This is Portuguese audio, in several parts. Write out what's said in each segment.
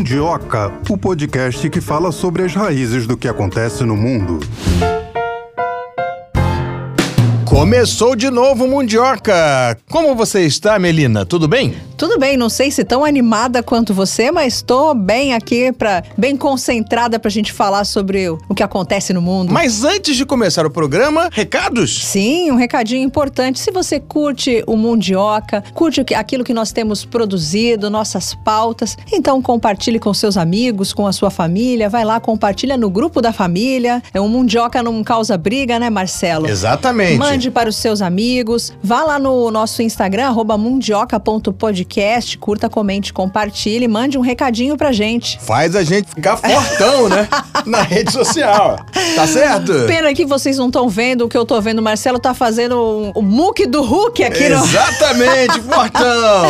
Mundioca, o podcast que fala sobre as raízes do que acontece no mundo. Começou de novo Mundioca! Como você está, Melina? Tudo bem? Tudo bem, não sei se tão animada quanto você, mas estou bem aqui, pra, bem concentrada para a gente falar sobre o que acontece no mundo. Mas antes de começar o programa, recados? Sim, um recadinho importante. Se você curte o Mundioca, curte aquilo que nós temos produzido, nossas pautas, então compartilhe com seus amigos, com a sua família, vai lá, compartilha no grupo da família. É um Mundioca não causa briga, né, Marcelo? Exatamente. Mande para os seus amigos, vá lá no nosso Instagram, arroba mundioca.podcast podcast, curta, comente, compartilhe, mande um recadinho pra gente. Faz a gente ficar fortão, né? Na rede social. Tá certo? Pena que vocês não estão vendo o que eu tô vendo. O Marcelo tá fazendo o, o muque do Hulk aqui Exatamente, no... fortão!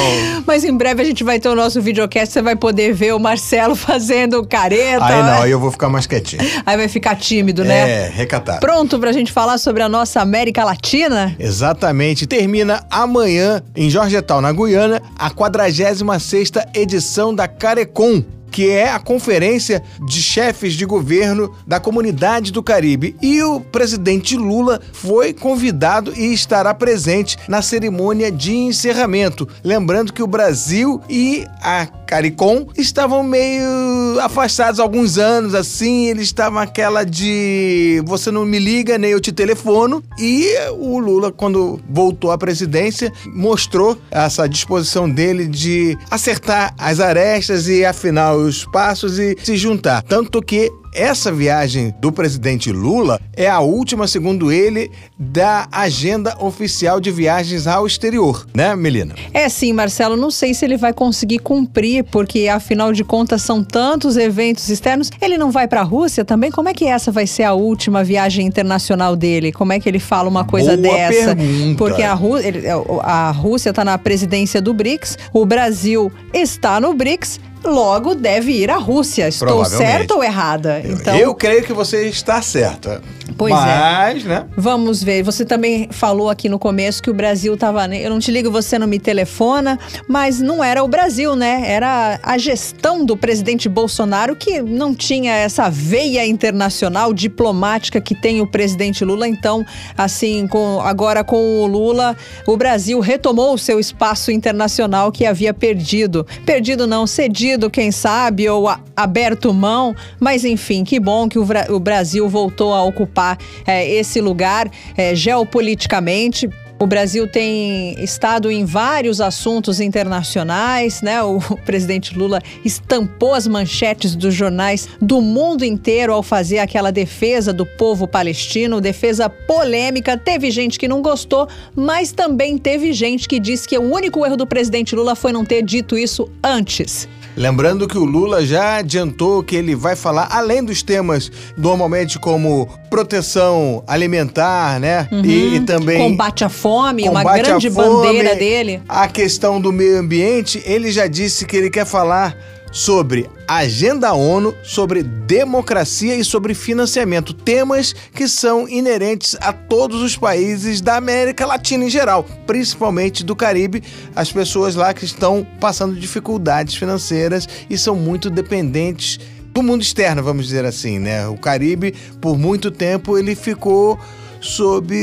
Mas em breve a gente vai ter o nosso videocast, você vai poder ver o Marcelo fazendo careta. Aí não, aí eu vou ficar mais quietinho. Aí vai ficar tímido, né? É, recatado. Pronto pra gente falar sobre a nossa América Latina? Exatamente. Termina amanhã em Georgetown, na Guiana, a 46ª edição da Carecon, que é a conferência de chefes de governo da comunidade do Caribe. E o presidente Lula foi convidado e estará presente na cerimônia de encerramento. Lembrando que o Brasil e a Caricom estavam meio afastados há alguns anos, assim, eles estavam aquela de você não me liga, nem eu te telefono. E o Lula, quando voltou à presidência, mostrou essa disposição dele de acertar as arestas e afinal os passos e se juntar. Tanto que essa viagem do presidente Lula é a última, segundo ele, da agenda oficial de viagens ao exterior, né, Melina? É sim, Marcelo. Não sei se ele vai conseguir cumprir, porque afinal de contas são tantos eventos externos. Ele não vai para a Rússia também? Como é que essa vai ser a última viagem internacional dele? Como é que ele fala uma coisa Boa dessa? Pergunta. Porque a, Rú a Rússia está na presidência do BRICS, o Brasil está no BRICS logo deve ir à Rússia. Estou certa ou errada? Então, eu creio que você está certa. Pois Mas, é. né? Vamos ver. Você também falou aqui no começo que o Brasil estava. Eu não te ligo, você não me telefona, mas não era o Brasil, né? Era a gestão do presidente Bolsonaro que não tinha essa veia internacional diplomática que tem o presidente Lula. Então, assim, com, agora com o Lula, o Brasil retomou o seu espaço internacional que havia perdido. Perdido não, cedido, quem sabe, ou a, aberto mão. Mas enfim, que bom que o, o Brasil voltou a ocupar ocupar é, esse lugar é, geopoliticamente. O Brasil tem estado em vários assuntos internacionais, né? O presidente Lula estampou as manchetes dos jornais do mundo inteiro ao fazer aquela defesa do povo palestino, defesa polêmica. Teve gente que não gostou, mas também teve gente que disse que o único erro do presidente Lula foi não ter dito isso antes. Lembrando que o Lula já adiantou que ele vai falar, além dos temas normalmente como proteção alimentar, né? Uhum. E, e, também. Combate à fome, combate uma grande fome, bandeira dele. A questão do meio ambiente, ele já disse que ele quer falar sobre agenda ONU, sobre democracia e sobre financiamento, temas que são inerentes a todos os países da América Latina em geral, principalmente do Caribe, as pessoas lá que estão passando dificuldades financeiras e são muito dependentes do mundo externo, vamos dizer assim, né? O Caribe, por muito tempo, ele ficou sob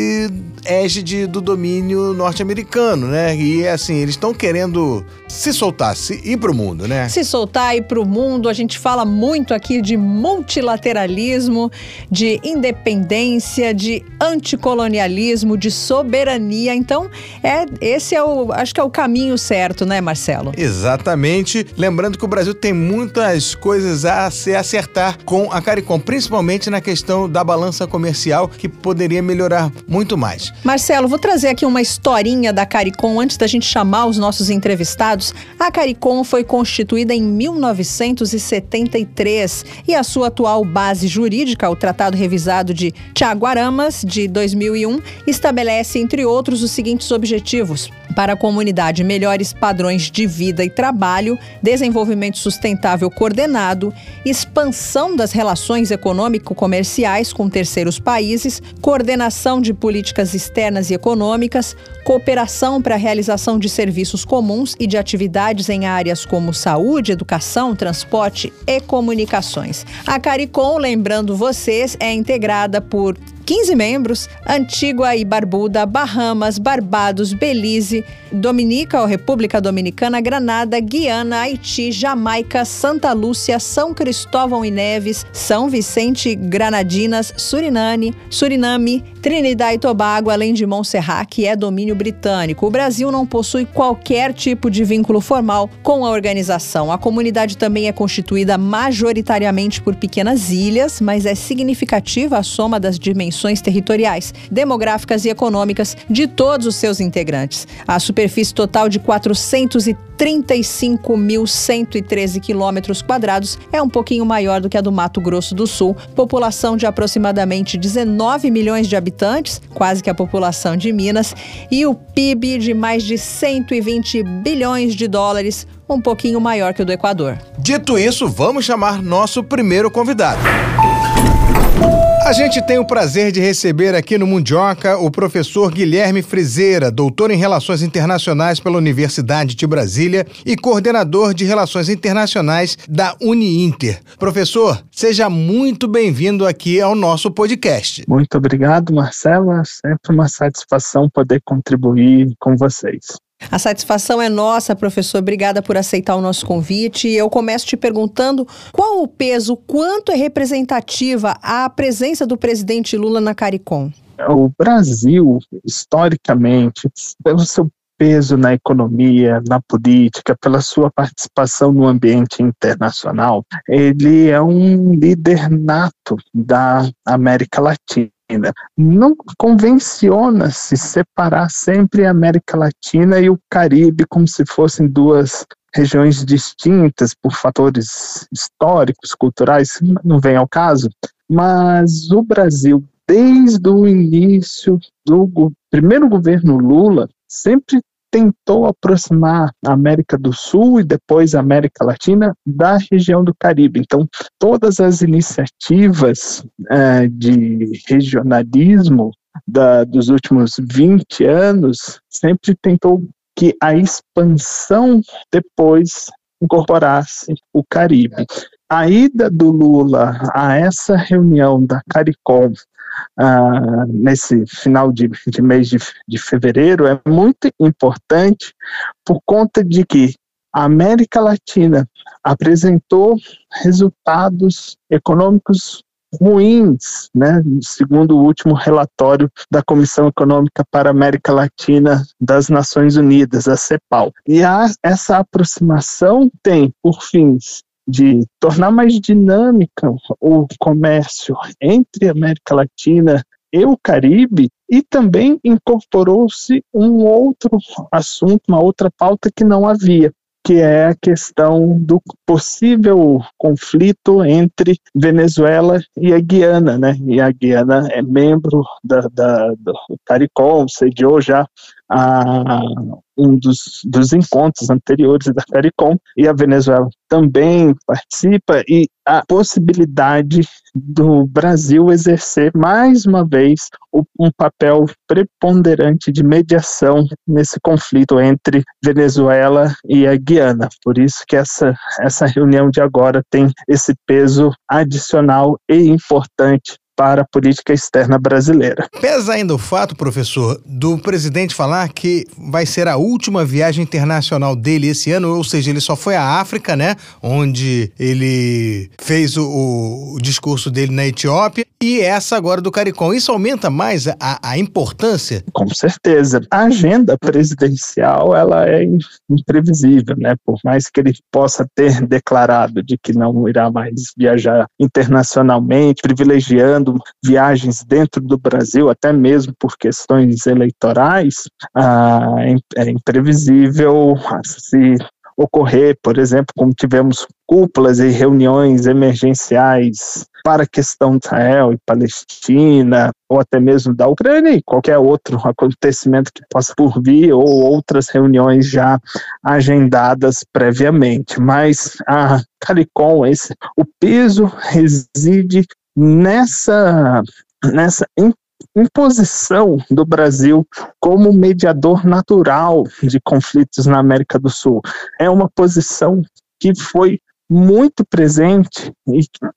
égide do domínio norte-americano, né? E assim, eles estão querendo se soltar, se ir para o mundo, né? Se soltar e ir para o mundo. A gente fala muito aqui de multilateralismo, de independência, de anticolonialismo, de soberania. Então, é esse é o, acho que é o caminho certo, né, Marcelo? Exatamente. Lembrando que o Brasil tem muitas coisas a se acertar com a CARICOM, principalmente na questão da balança comercial, que poderia melhorar muito mais. Marcelo, vou trazer aqui uma historinha da CARICOM antes da gente chamar os nossos entrevistados. A CARICOM foi constituída em 1973 e a sua atual base jurídica, o Tratado Revisado de Tiaguaramas, de 2001, estabelece, entre outros, os seguintes objetivos: para a comunidade melhores padrões de vida e trabalho, desenvolvimento sustentável coordenado, expansão das relações econômico-comerciais com terceiros países, coordenação de políticas e econômicas, cooperação para a realização de serviços comuns e de atividades em áreas como saúde, educação, transporte e comunicações. A CARICOM, lembrando vocês, é integrada por 15 membros: Antigua e Barbuda, Bahamas, Barbados, Belize, Dominica ou República Dominicana, Granada, Guiana, Haiti, Jamaica, Santa Lúcia, São Cristóvão e Neves, São Vicente, Granadinas, Suriname, Suriname, Trinidad e Tobago, além de Montserrat, que é domínio britânico. O Brasil não possui qualquer tipo de vínculo formal com a organização. A comunidade também é constituída majoritariamente por pequenas ilhas, mas é significativa a soma das dimensões territoriais, demográficas e econômicas de todos os seus integrantes. A superfície total de 435.113 quilômetros quadrados é um pouquinho maior do que a do Mato Grosso do Sul, população de aproximadamente 19 milhões de habitantes, quase que a população de Minas, e o PIB de mais de 120 bilhões de dólares, um pouquinho maior que o do Equador. Dito isso, vamos chamar nosso primeiro convidado. A gente tem o prazer de receber aqui no Mundioca o professor Guilherme Frizeira, doutor em Relações Internacionais pela Universidade de Brasília e coordenador de Relações Internacionais da Uniinter. Professor, seja muito bem-vindo aqui ao nosso podcast. Muito obrigado, Marcelo. É sempre uma satisfação poder contribuir com vocês. A satisfação é nossa, professor. Obrigada por aceitar o nosso convite. Eu começo te perguntando qual o peso, quanto é representativa a presença do presidente Lula na CARICOM? O Brasil, historicamente, pelo seu peso na economia, na política, pela sua participação no ambiente internacional, ele é um líder nato da América Latina. Não convenciona-se separar sempre a América Latina e o Caribe como se fossem duas regiões distintas por fatores históricos, culturais, não vem ao caso, mas o Brasil, desde o início do primeiro governo Lula, sempre tentou aproximar a América do Sul e depois a América Latina da região do Caribe. Então, todas as iniciativas é, de regionalismo da, dos últimos 20 anos sempre tentou que a expansão depois incorporasse o Caribe. A ida do Lula a essa reunião da CARICOM ah, nesse final de, de mês de, de fevereiro é muito importante por conta de que a América Latina apresentou resultados econômicos ruins, né, segundo o último relatório da Comissão Econômica para a América Latina das Nações Unidas, a CEPAL. E a, essa aproximação tem por fins de tornar mais dinâmica o comércio entre América Latina e o Caribe, e também incorporou-se um outro assunto, uma outra pauta que não havia, que é a questão do possível conflito entre Venezuela e a Guiana, né? E a Guiana é membro da, da do CARICOM, sediou já a um dos, dos encontros anteriores da CARICOM, e a Venezuela também participa, e a possibilidade do Brasil exercer mais uma vez um papel preponderante de mediação nesse conflito entre Venezuela e a Guiana. Por isso que essa, essa reunião de agora tem esse peso adicional e importante para a política externa brasileira. Pesa ainda o fato, professor, do presidente falar que vai ser a última viagem internacional dele esse ano, ou seja, ele só foi à África, né, onde ele fez o, o discurso dele na Etiópia, e essa agora do CARICOM. Isso aumenta mais a, a importância? Com certeza. A agenda presidencial, ela é imprevisível, né, por mais que ele possa ter declarado de que não irá mais viajar internacionalmente, privilegiando viagens dentro do Brasil, até mesmo por questões eleitorais, ah, é, é imprevisível se ocorrer, por exemplo, como tivemos cúpulas e reuniões emergenciais para a questão de Israel e Palestina, ou até mesmo da Ucrânia e qualquer outro acontecimento que possa por vir, ou outras reuniões já agendadas previamente. Mas a CARICOM, esse, o peso reside nessa, nessa imposição do Brasil como mediador natural de conflitos na América do Sul. É uma posição que foi muito presente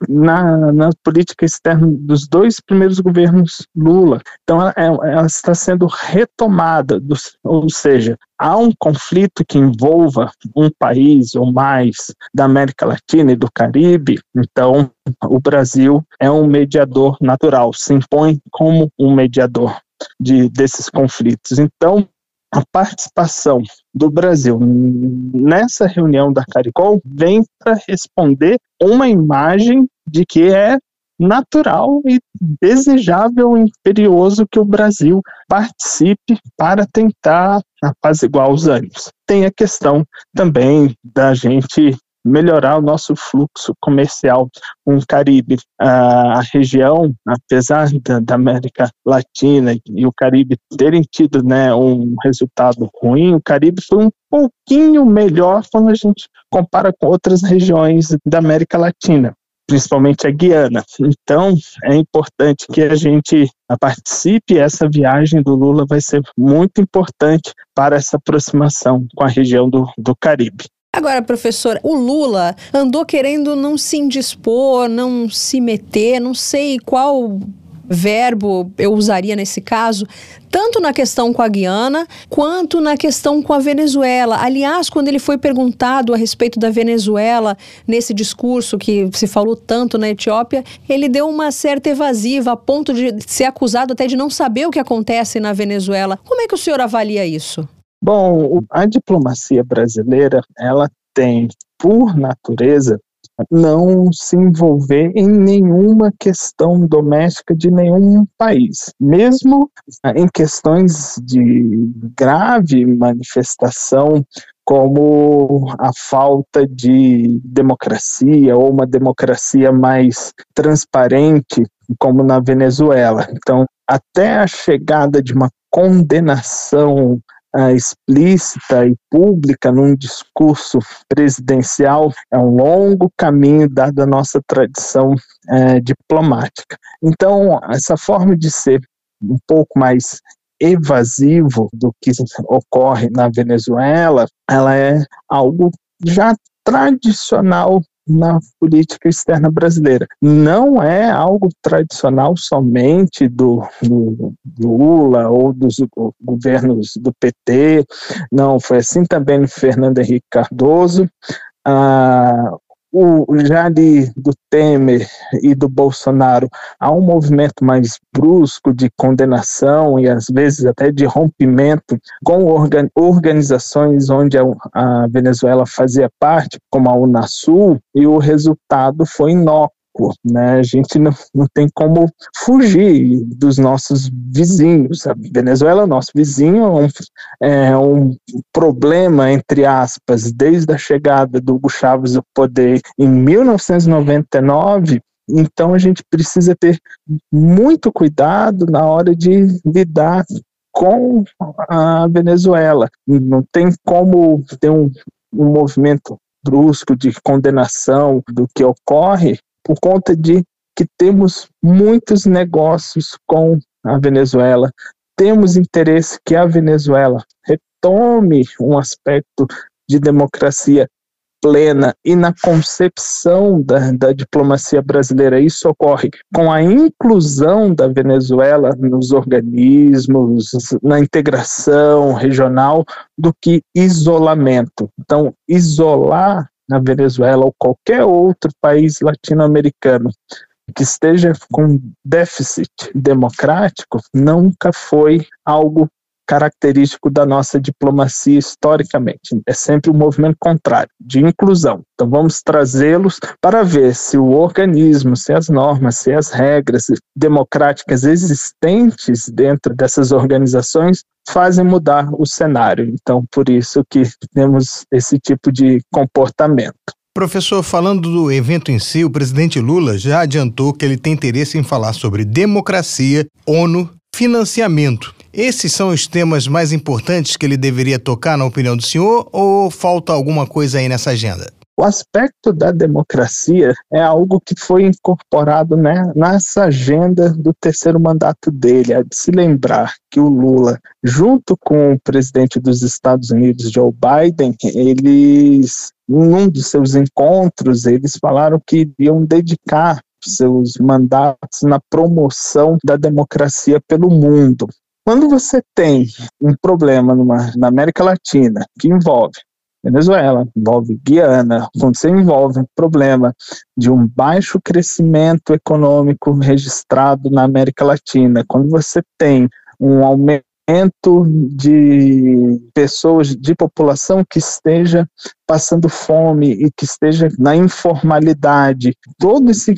na, na política externa dos dois primeiros governos Lula. Então, ela, ela está sendo retomada, ou seja, há um conflito que envolva um país ou mais da América Latina e do Caribe, então o Brasil é um mediador natural, se impõe como um mediador de, desses conflitos. Então, a participação do Brasil nessa reunião da CARICOM vem para responder uma imagem de que é natural e desejável e imperioso que o Brasil participe para tentar apaziguar os ânimos. Tem a questão também da gente melhorar o nosso fluxo comercial com o Caribe. A região, apesar da, América Latina e o Caribe terem tido né, um resultado ruim, o Caribe foi um pouquinho melhor quando a gente compara com outras regiões da América Latina principalmente a Guiana. Então, é importante que a gente participe. Essa viagem do Lula vai ser muito importante para essa aproximação com a região do, do Caribe. Agora, professor, o Lula andou querendo não se indispor, não se meter, não sei qual verbo eu usaria nesse caso, tanto na questão com a Guiana quanto na questão com a Venezuela. Aliás, quando ele foi perguntado a respeito da Venezuela nesse discurso que se falou tanto na Etiópia, ele deu uma certa evasiva a ponto de ser acusado até de não saber o que acontece na Venezuela. Como é que o senhor avalia isso? Bom, a diplomacia brasileira, ela tem, por natureza, não se envolver em nenhuma questão doméstica de nenhum país, mesmo em questões de grave manifestação como a falta de democracia ou uma democracia mais transparente, como na Venezuela. Então, até a chegada de uma condenação uh, explícita e pública num discurso presidencial é um longo caminho dada a nossa tradição uh, diplomática. Então, essa forma de ser um pouco mais evasivo do que ocorre na Venezuela, ela é algo já tradicional na política externa brasileira. Não é algo tradicional somente do, do, Lula ou dos governos do PT, não, foi assim também no Fernando Henrique Cardoso. Ah, o, já ali do Temer e do Bolsonaro há um movimento mais brusco de condenação e às vezes até de rompimento com organ, organizações onde a, a Venezuela fazia parte, como a Unasul, e o resultado foi inócuo né? A gente não, não tem como fugir dos nossos vizinhos. A Venezuela é nosso vizinho, é um, é um problema, entre aspas, desde a chegada do Hugo Chávez ao poder em 1999, então a gente precisa ter muito cuidado na hora de lidar com a Venezuela. Não tem como ter um, um movimento brusco de condenação do que ocorre por conta de que temos muitos negócios com a Venezuela, temos interesse que a Venezuela retome um aspecto de democracia plena e na concepção da, da, diplomacia brasileira. Isso ocorre com a inclusão da Venezuela nos organismos, na integração regional, do que isolamento. Então, isolar na Venezuela ou qualquer outro país latino-americano que esteja com déficit democrático nunca foi algo característico da nossa diplomacia historicamente. É sempre um movimento contrário, de inclusão. Então vamos trazê-los para ver se o organismo, se as normas, se as regras democráticas existentes dentro dessas organizações fazem mudar o cenário. Então por isso que temos esse tipo de comportamento. Professor, falando do evento em si, o presidente Lula já adiantou que ele tem interesse em falar sobre democracia, ONU, financiamento. Esses são os temas mais importantes que ele deveria tocar, na opinião do senhor, ou falta alguma coisa aí nessa agenda? O aspecto da democracia é algo que foi incorporado né, nessa agenda do terceiro mandato dele. É de se lembrar que o Lula, junto com o presidente dos Estados Unidos, Joe Biden, eles, num dos seus encontros, eles falaram que iriam dedicar seus mandatos na promoção da democracia pelo mundo. Quando você tem um problema numa, na América Latina que envolve Venezuela, envolve Guiana, quando você envolve um problema de um baixo crescimento econômico registrado na América Latina, quando você tem um aumento de pessoas, de população que esteja passando fome e que esteja na informalidade, todo esse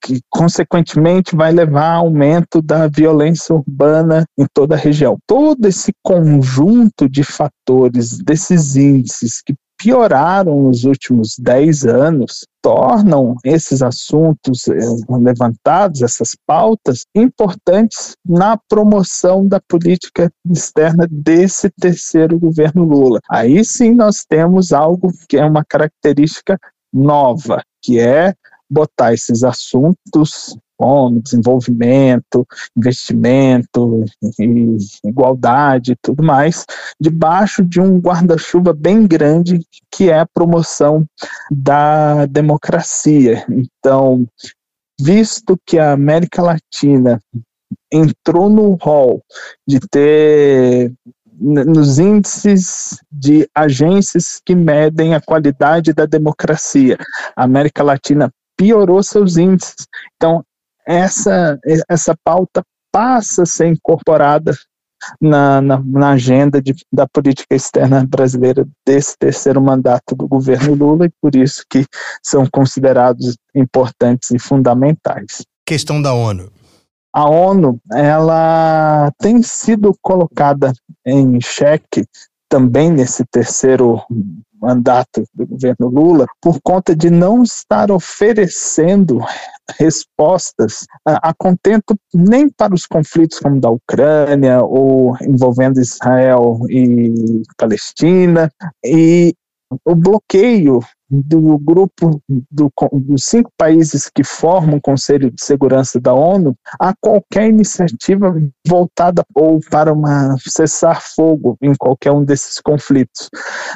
que consequentemente vai levar a aumento da violência urbana em toda a região. Todo esse conjunto de fatores, desses índices que pioraram nos últimos 10 anos, tornam esses assuntos eh, levantados, essas pautas, importantes na promoção da política externa desse terceiro governo Lula. Aí sim nós temos algo que é uma característica nova, que é botar esses assuntos fome, desenvolvimento, investimento, igualdade e tudo mais, debaixo de um guarda-chuva bem grande que é a promoção da democracia. Então, visto que a América Latina entrou no rol de ter nos índices de agências que medem a qualidade da democracia. A América Latina piorou seus índices. Então, essa, essa pauta passa a ser incorporada na, na, na agenda de, da política externa brasileira desse terceiro mandato do governo Lula e por isso que são considerados importantes e fundamentais. Questão da ONU. A ONU, ela tem sido colocada em xeque também nesse terceiro mandato do governo Lula, por conta de não estar oferecendo respostas a, a, contento nem para os conflitos como da Ucrânia ou envolvendo Israel e Palestina. E o bloqueio do grupo do, dos cinco países que formam o Conselho de Segurança da ONU a qualquer iniciativa voltada ou para uma cessar-fogo em qualquer um desses conflitos.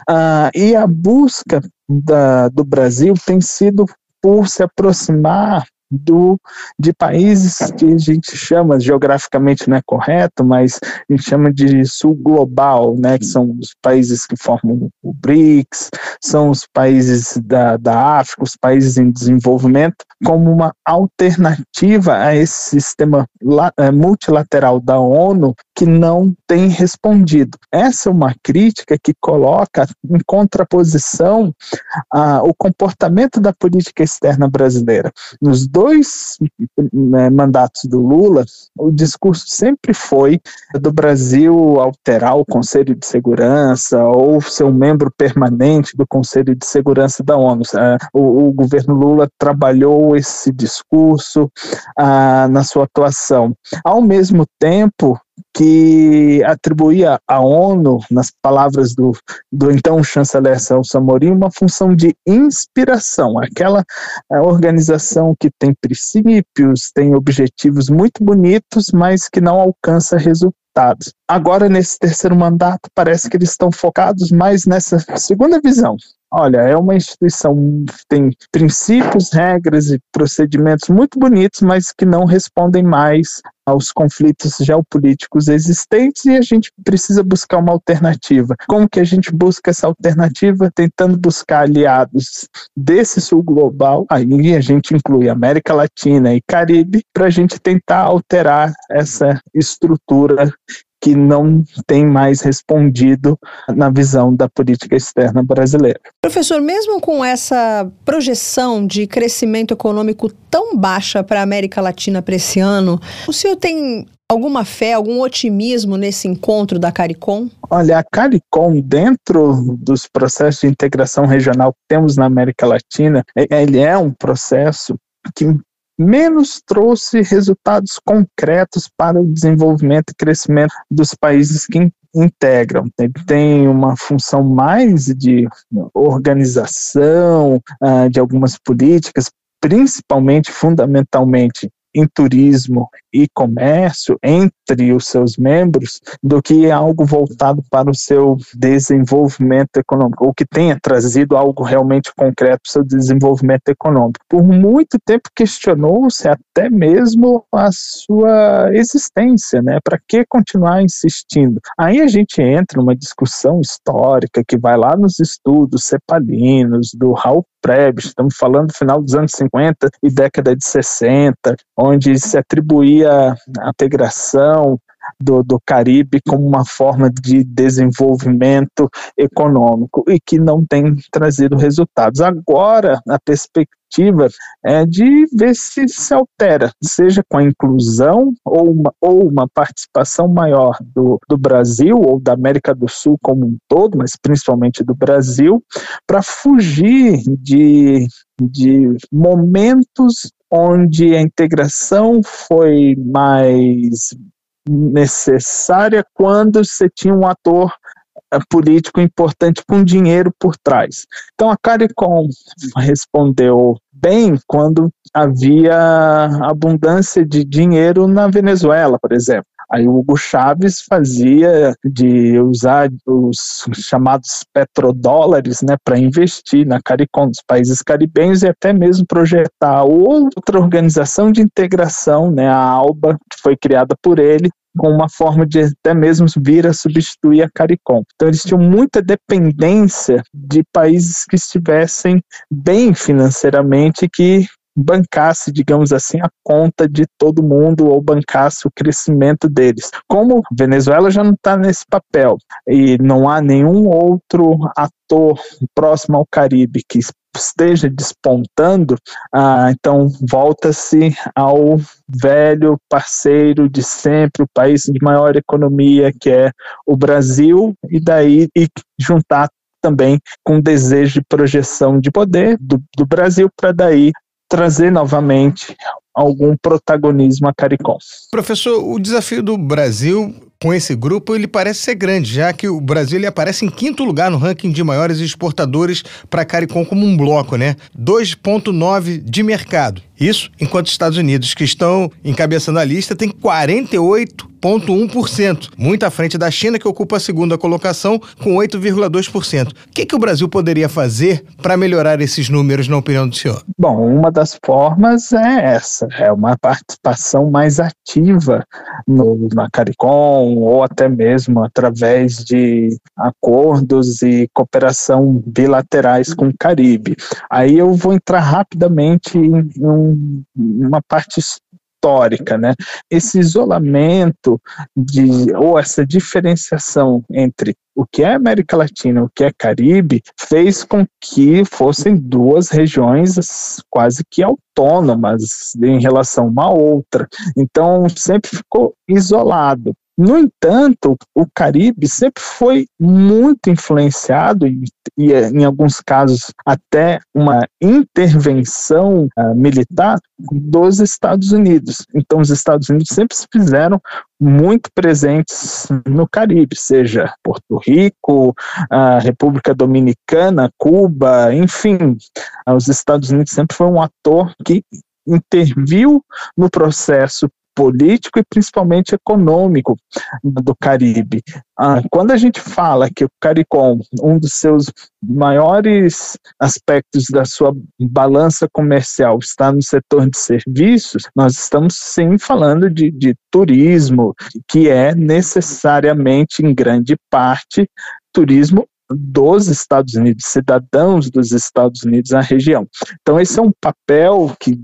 Ah, e a busca da, do Brasil tem sido por se aproximar do, de países que a gente chama, geograficamente não é correto, mas a gente chama de sul global, né, que são os países que formam o BRICS, são os países da, da África, os países em desenvolvimento, como uma alternativa a esse sistema é, multilateral da ONU que não tem respondido. Essa é uma crítica que coloca em contraposição a, o comportamento da política externa brasileira. Nos dois né, mandatos do Lula, o discurso sempre foi do Brasil alterar o Conselho de Segurança ou ser um membro permanente do Conselho de Segurança da ONU. É, o, o governo Lula trabalhou esse discurso ah, na sua atuação. Ao mesmo tempo, que atribuía à ONU, nas palavras do, do então chanceler Celso Amorim, uma função de inspiração, aquela é, organização que tem princípios, tem objetivos muito bonitos, mas que não alcança resultados. Agora, nesse terceiro mandato, parece que eles estão focados mais nessa segunda visão, Olha, é uma instituição que tem princípios, regras e procedimentos muito bonitos, mas que não respondem mais aos conflitos geopolíticos existentes e a gente precisa buscar uma alternativa. Como que a gente busca essa alternativa? Tentando buscar aliados desse sul global, aí a gente inclui América Latina e Caribe, para a gente tentar alterar essa estrutura que não tem mais respondido na visão da política externa brasileira. Professor, mesmo com essa projeção de crescimento econômico tão baixa para a América Latina para esse ano, o senhor tem alguma fé, algum otimismo nesse encontro da CARICOM? Olha, a CARICOM, dentro dos processos de integração regional que temos na América Latina, ele é um processo que menos trouxe resultados concretos para o desenvolvimento e crescimento dos países que integram. Ele tem uma função mais de organização uh, de algumas políticas, principalmente, fundamentalmente, em turismo e comércio entre os seus membros do que algo voltado para o seu desenvolvimento econômico, ou que tenha trazido algo realmente concreto para o seu desenvolvimento econômico. Por muito tempo questionou-se até mesmo a sua existência, né? Para que continuar insistindo? Aí a gente entra numa discussão histórica que vai lá nos estudos cepalinos do Raul Prebisch, estamos falando do final dos anos 50 e década de 60, onde se atribuía a integração do, do Caribe como uma forma de desenvolvimento econômico e que não tem trazido resultados. Agora, a perspectiva é de ver se se altera, seja com a inclusão ou uma, ou uma participação maior do, do Brasil ou da América do Sul como um todo, mas principalmente do Brasil, para fugir de, de momentos onde a integração foi mais necessária quando você tinha um ator eh, político importante com dinheiro por trás. Então a CARICOM respondeu bem quando havia abundância de dinheiro na Venezuela, por exemplo. Aí o Hugo Chaves fazia de usar os chamados petrodólares né, para investir na CARICOM dos países caribenhos e até mesmo projetar outra organização de integração, né, a ALBA, que foi criada por ele, com uma forma de até mesmo vir a substituir a CARICOM. Então eles tinham muita dependência de países que estivessem bem financeiramente que bancasse, digamos assim, a conta de todo mundo ou bancasse o crescimento deles. Como Venezuela já não está nesse papel e não há nenhum outro ator próximo ao Caribe que esteja despontando, ah, então volta-se ao velho parceiro de sempre, o país de maior economia que é o Brasil, e daí e juntar também com desejo de projeção de poder do, do Brasil para daí trazer novamente algum protagonismo a CARICOM. Professor, o desafio do Brasil com esse grupo ele parece ser grande, já que o Brasil ele aparece em quinto lugar no ranking de maiores exportadores para CARICOM como um bloco, né? 2,9 de mercado. Isso enquanto os Estados Unidos, que estão encabeçando a lista, tem 48,1%, muito à frente da China, que ocupa a segunda colocação, com 8,2%. O que, que o Brasil poderia fazer para melhorar esses números, na opinião do senhor? Bom, uma das formas é essa, é uma participação mais ativa no, na CARICOM, ou até mesmo através de acordos e cooperação bilaterais com o Caribe. Aí eu vou entrar rapidamente em um uma parte histórica, né? Esse isolamento de ou essa diferenciação entre o que é América Latina, o que é Caribe, fez com que fossem duas regiões quase que autônomas em relação uma a outra. Então sempre ficou isolado. No entanto, o Caribe sempre foi muito influenciado e, e em alguns casos até uma intervenção uh, militar dos Estados Unidos. Então, os Estados Unidos sempre se fizeram muito presentes no Caribe, seja Porto Rico, a República Dominicana, Cuba, enfim, os Estados Unidos sempre foi um ator que interviu no processo político e principalmente econômico do Caribe. Ah, quando a gente fala que o CARICOM, um dos seus maiores aspectos da sua balança comercial está no setor de serviços, nós estamos sim falando de, de turismo, que é necessariamente, em grande parte, turismo dos Estados Unidos, cidadãos dos Estados Unidos na região. Então, esse é um papel que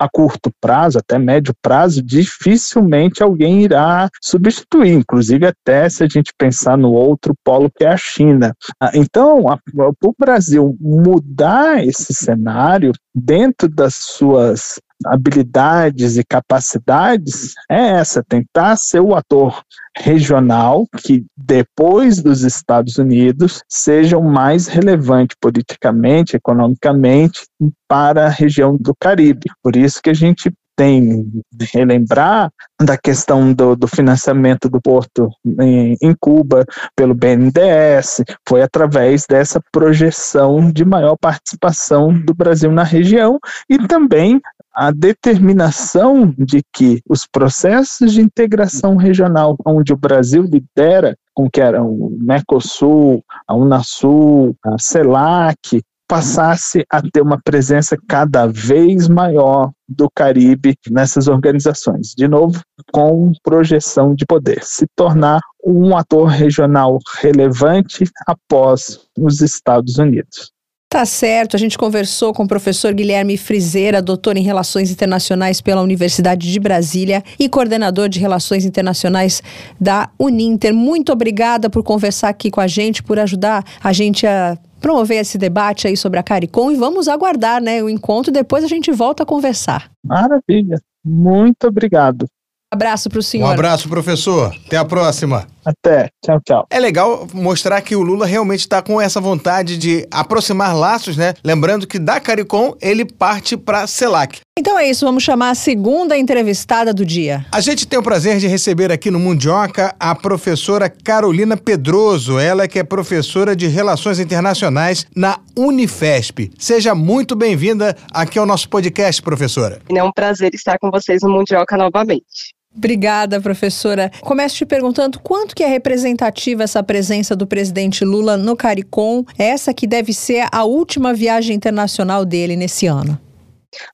a curto prazo, até médio prazo, dificilmente alguém irá substituir, inclusive até se a gente pensar no outro polo que é a China. Ah, então, para o Brasil mudar esse cenário dentro das suas habilidades e capacidades é essa, tentar ser o ator regional que, depois dos Estados Unidos, seja o mais relevante politicamente, economicamente, para a região do Caribe. Por isso que a gente tem relembrar da questão do, do financiamento do porto em, em, Cuba pelo BNDES, foi através dessa projeção de maior participação do Brasil na região e também a determinação de que os processos de integração regional, onde o Brasil lidera, com que eram o Mercosul, a Unasul, a CELAC, passasse a ter uma presença cada vez maior do Caribe nessas organizações. De novo, com projeção de poder, se tornar um ator regional relevante após os Estados Unidos. Tá certo, a gente conversou com o professor Guilherme Frizeira, doutor em Relações Internacionais pela Universidade de Brasília e coordenador de Relações Internacionais da Uninter. Muito obrigada por conversar aqui com a gente, por ajudar a gente a promover esse debate aí sobre a CARICOM e vamos aguardar né, o encontro. Depois a gente volta a conversar. Maravilha. Muito obrigado. Um abraço para o senhor. Um abraço, professor. Até a próxima. Até. Tchau, tchau. É legal mostrar que o Lula realmente está com essa vontade de aproximar laços, né? Lembrando que da CARICOM ele parte para CELAC. Então é isso, vamos chamar a segunda entrevistada do dia. A gente tem o prazer de receber aqui no Mundioca a professora Carolina Pedroso, ela que é professora de Relações Internacionais na Unifesp. Seja muito bem-vinda aqui ao nosso podcast, professora. É um prazer estar com vocês no Mundioca novamente. Obrigada, professora. Começo te perguntando quanto que é representativa essa presença do presidente Lula no CARICOM, essa que deve ser a última viagem internacional dele nesse ano.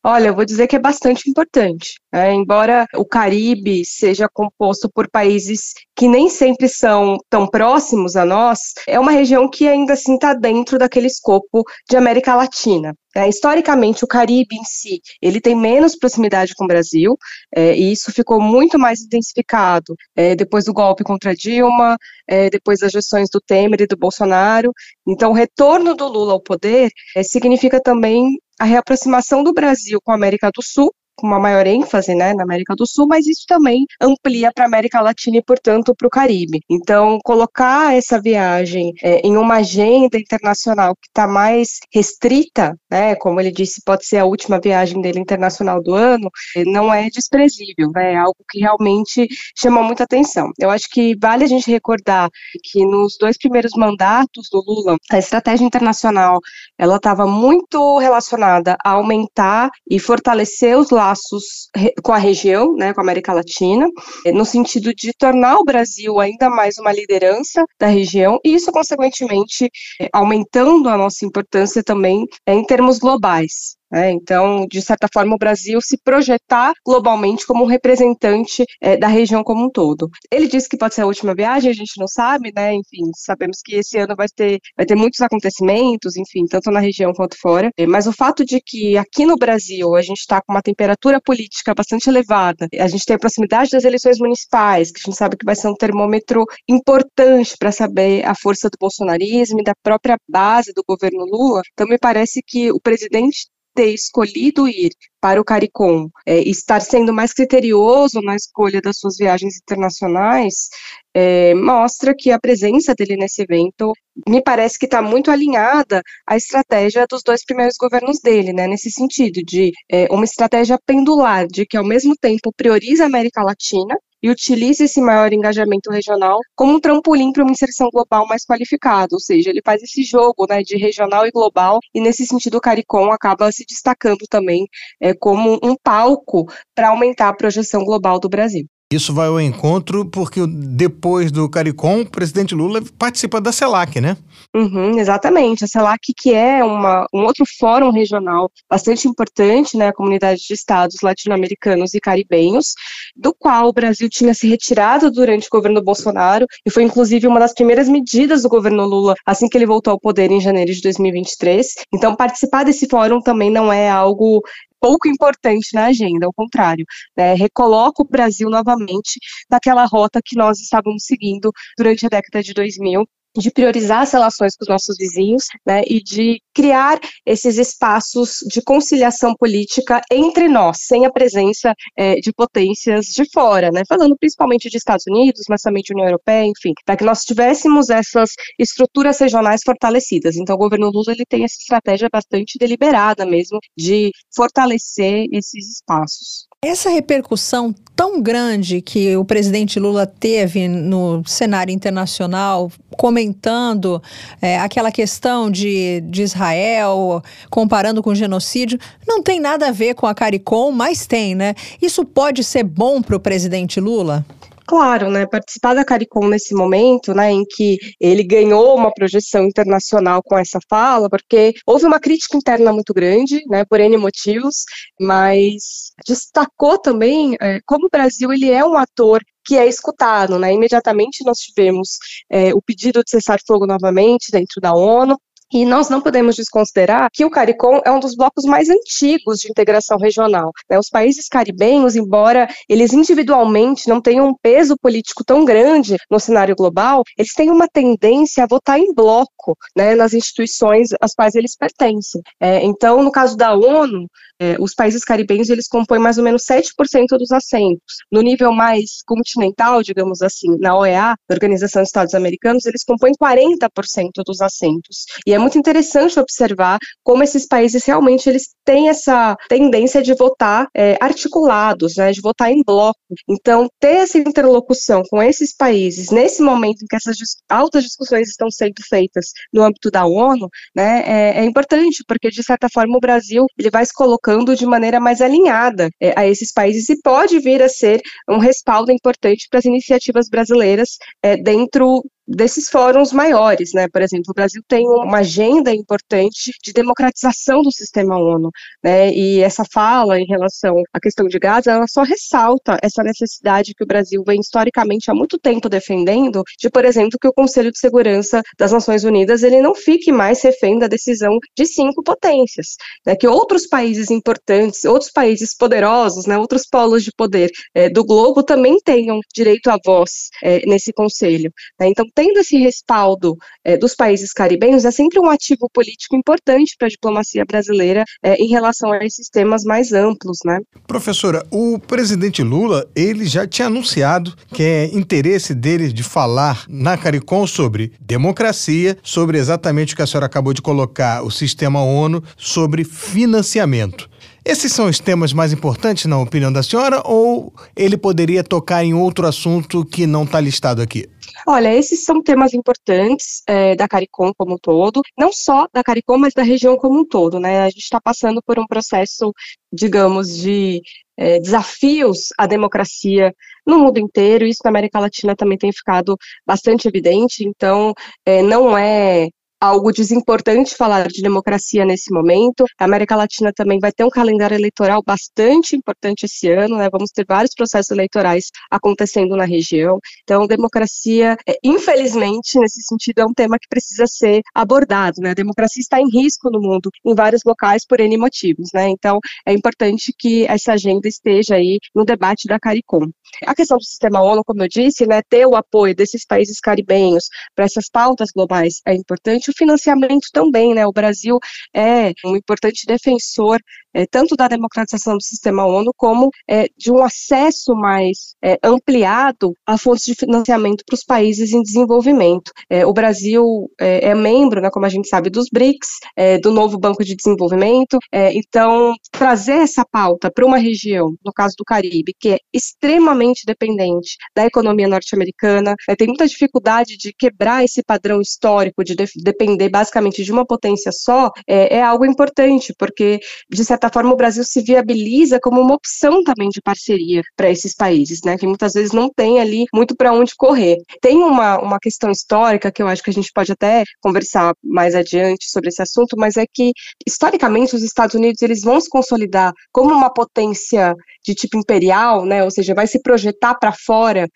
Olha, eu vou dizer que é bastante importante. Né? Embora o Caribe seja composto por países que nem sempre são tão próximos a nós, é uma região que ainda assim está dentro daquele escopo de América Latina. É, historicamente, o Caribe em si, ele tem menos proximidade com o Brasil, é, e isso ficou muito mais intensificado é, depois do golpe contra Dilma, é, depois das gestões do Temer e do Bolsonaro. Então, o retorno do Lula ao poder é, significa também a reaproximação do Brasil com a América do Sul, com uma maior ênfase né, na América do Sul, mas isso também amplia para a América Latina e, portanto, para o Caribe. Então, colocar essa viagem é, em uma agenda internacional que está mais restrita, né, como ele disse, pode ser a última viagem dele internacional do ano, é, não é desprezível, né, é algo que realmente chama muita atenção. Eu acho que vale a gente recordar que nos dois primeiros mandatos do Lula, a estratégia internacional ela estava muito relacionada a aumentar e fortalecer os laços laços com a região, né, com a América Latina, eh, no sentido de tornar o Brasil ainda mais uma liderança da região, e isso, consequentemente, eh, aumentando a nossa importância também eh, em termos globais. É, então, de certa forma, o Brasil se projetar globalmente como um representante é, da região como um todo. Ele disse que pode ser a última viagem, a gente não sabe, né? Enfim, sabemos que esse ano vai ter, vai ter muitos acontecimentos, enfim, tanto na região quanto fora. É, mas o fato de que aqui no Brasil a gente está com uma temperatura política bastante elevada, a gente tem a proximidade das eleições municipais, que a gente sabe que vai ser um termômetro importante para saber a força do bolsonarismo e da própria base do governo Lula, então me parece que o presidente ter escolhido ir para o CARICOM. É, estar sendo mais criterioso na escolha das suas viagens internacionais é, mostra que a presença dele nesse evento me parece que está muito alinhada à estratégia dos dois primeiros governos dele, né, nesse sentido de é, uma estratégia pendular, de que ao mesmo tempo prioriza a América Latina e utiliza esse maior engajamento regional como um trampolim para uma inserção global mais qualificada, ou seja, ele faz esse jogo né, de regional e global, e nesse sentido o CARICOM acaba se destacando também é, como um palco para aumentar a projeção global do Brasil. Isso vai ao encontro porque depois do CARICOM, o presidente Lula participa da CELAC, né? Uhum, exatamente. A CELAC, que é uma, um outro fórum regional bastante importante, né, a comunidade de estados latino-americanos e caribenhos, do qual o Brasil tinha se retirado durante o governo Bolsonaro, e foi inclusive uma das primeiras medidas do governo Lula assim que ele voltou ao poder em janeiro de 2023. Então, participar desse fórum também não é algo pouco importante na agenda, ao contrário, né, recoloca o Brasil novamente naquela rota que nós estávamos seguindo durante a década de 2000 de priorizar as relações com os nossos vizinhos, né, e de criar esses espaços de conciliação política entre nós, sem a presença é, de potências de fora, né, falando principalmente de Estados Unidos, mas também de União Europeia, enfim, para que nós tivéssemos essas estruturas regionais fortalecidas. Então, o governo Lula ele tem essa estratégia bastante deliberada mesmo de fortalecer esses espaços. Essa repercussão tão grande que o presidente Lula teve no cenário internacional, comentando é, aquela questão de, de Israel, comparando com o genocídio, não tem nada a ver com a CARICOM, mas tem, né? Isso pode ser bom para o presidente Lula? Claro, né, participar da CARICOM nesse momento, né, em que ele ganhou uma projeção internacional com essa fala, porque houve uma crítica interna muito grande, né, por N motivos, mas destacou também é, como o Brasil ele é um ator que é escutado, né? Imediatamente nós tivemos é, o pedido de cessar fogo novamente dentro da ONU, e nós não podemos desconsiderar que o CARICOM é um dos blocos mais antigos de integração regional. Né? Os países caribenhos, embora eles individualmente não tenham um peso político tão grande no cenário global, eles têm uma tendência a votar em bloco né, nas instituições às quais eles pertencem. É, então, no caso da ONU, é, os países caribenhos eles compõem mais ou menos 7% dos assentos. No nível mais continental, digamos assim, na OEA, Organização dos Estados Americanos, eles compõem 40% dos assentos. E é muito interessante observar como esses países realmente eles têm essa tendência de votar é, articulados, né, de votar em bloco. Então, ter essa interlocução com esses países nesse momento em que essas altas discussões estão sendo feitas no âmbito da ONU, né, é, é importante porque de certa forma o Brasil ele vai se colocando de maneira mais alinhada é, a esses países e pode vir a ser um respaldo importante para as iniciativas brasileiras é, dentro desses fóruns maiores, né? Por exemplo, o Brasil tem uma agenda importante de democratização do sistema ONU, né? E essa fala em relação à questão de Gaza, ela só ressalta essa necessidade que o Brasil vem historicamente há muito tempo defendendo, de, por exemplo, que o Conselho de Segurança das Nações Unidas ele não fique mais refém da decisão de cinco potências, né? Que outros países importantes, outros países poderosos, né? Outros polos de poder é, do globo também tenham direito à voz é, nesse conselho. Né? Então tendo esse respaldo é, dos países caribenhos, é sempre um ativo político importante para a diplomacia brasileira é, em relação a esses temas mais amplos, né? Professora, o presidente Lula, ele já tinha anunciado que é interesse dele de falar na CARICOM sobre democracia, sobre exatamente o que a senhora acabou de colocar, o sistema ONU, sobre financiamento. Esses são os temas mais importantes, na opinião da senhora, ou ele poderia tocar em outro assunto que não está listado aqui? Olha, esses são temas importantes é, da CARICOM como um todo, não só da CARICOM, mas da região como um todo, né? A gente está passando por um processo, digamos, de é, desafios à democracia no mundo inteiro, isso na América Latina também tem ficado bastante evidente, então é, não é algo desimportante falar de democracia nesse momento. A América Latina também vai ter um calendário eleitoral bastante importante esse ano, né? Vamos ter vários processos eleitorais acontecendo na região. Então, democracia, é, infelizmente, nesse sentido, é um tema que precisa ser abordado, né? A democracia está em risco no mundo, em vários locais, por N motivos, né? Então, é importante que essa agenda esteja aí no debate da CARICOM. A questão do sistema ONU, como eu disse, né, ter o apoio desses países caribenhos para essas pautas globais é importante, o financiamento também, né, o Brasil é um importante defensor é, tanto da democratização do sistema ONU, como é, de um acesso mais é, ampliado a fontes de financiamento para os países em desenvolvimento. É, o Brasil é, é, membro, né, como a gente sabe, dos BRICS, é, do novo Banco de Desenvolvimento, então trazer essa pauta para uma região, no caso do Caribe, que é extremamente dependente da economia norte-americana, tem muita dificuldade de quebrar esse padrão histórico de, de depender basicamente de uma potência só, é algo importante, porque, de certa forma, o Brasil se viabiliza como uma opção também de parceria para esses países, né, que muitas vezes não tem ali muito para onde correr. Tem uma, uma questão histórica que eu acho que a gente pode até conversar mais adiante sobre esse assunto, mas é que, historicamente, os Estados Unidos eles vão se consolidar como uma potência de tipo imperial, né, ou seja, vai se projetar para fora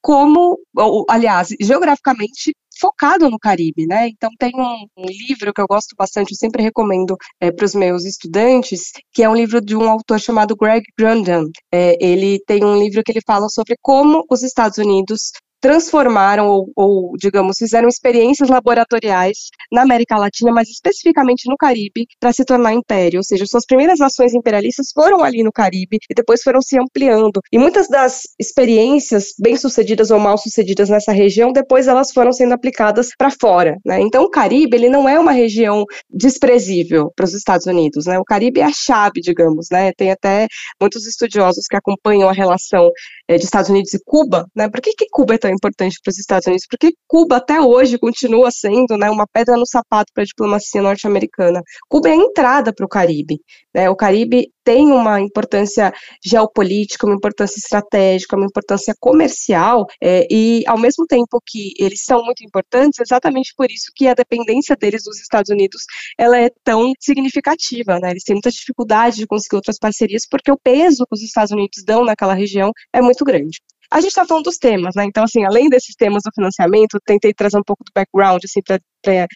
como, ou, aliás, geograficamente focado no Caribe, né? Então tem um, um livro que eu gosto bastante, eu sempre recomendo é, para os meus estudantes, que é um livro de um autor chamado Greg Grandin. É, ele tem um livro que ele fala sobre como os Estados Unidos transformaram ou, ou, digamos, fizeram experiências laboratoriais na América Latina, mas especificamente no Caribe, para se tornar império. Ou seja, suas primeiras ações imperialistas foram ali no Caribe e depois foram se ampliando. E muitas das experiências bem-sucedidas ou mal-sucedidas nessa região, depois elas foram sendo aplicadas para fora. Né? Então, o Caribe ele não é uma região desprezível para os Estados Unidos. Né? O Caribe é a chave, digamos. Né? Tem até muitos estudiosos que acompanham a relação é, de Estados Unidos e Cuba. Né? Por que, que Cuba é tão importante para os Estados Unidos? Porque Cuba até hoje continua sendo né, uma pedra no sapato para a diplomacia norte-americana. Cuba é a entrada para o Caribe. Né? O Caribe tem uma importância geopolítica, uma importância estratégica, uma importância comercial, é, e ao mesmo tempo que eles são muito importantes, exatamente por isso que a dependência deles dos Estados Unidos ela é tão significativa, né? Eles têm muita dificuldade de conseguir outras parcerias porque o peso que os Estados Unidos dão naquela região é muito grande. A gente está falando dos temas, né? Então, assim, além desses temas do financiamento, tentei trazer um pouco do background, assim, para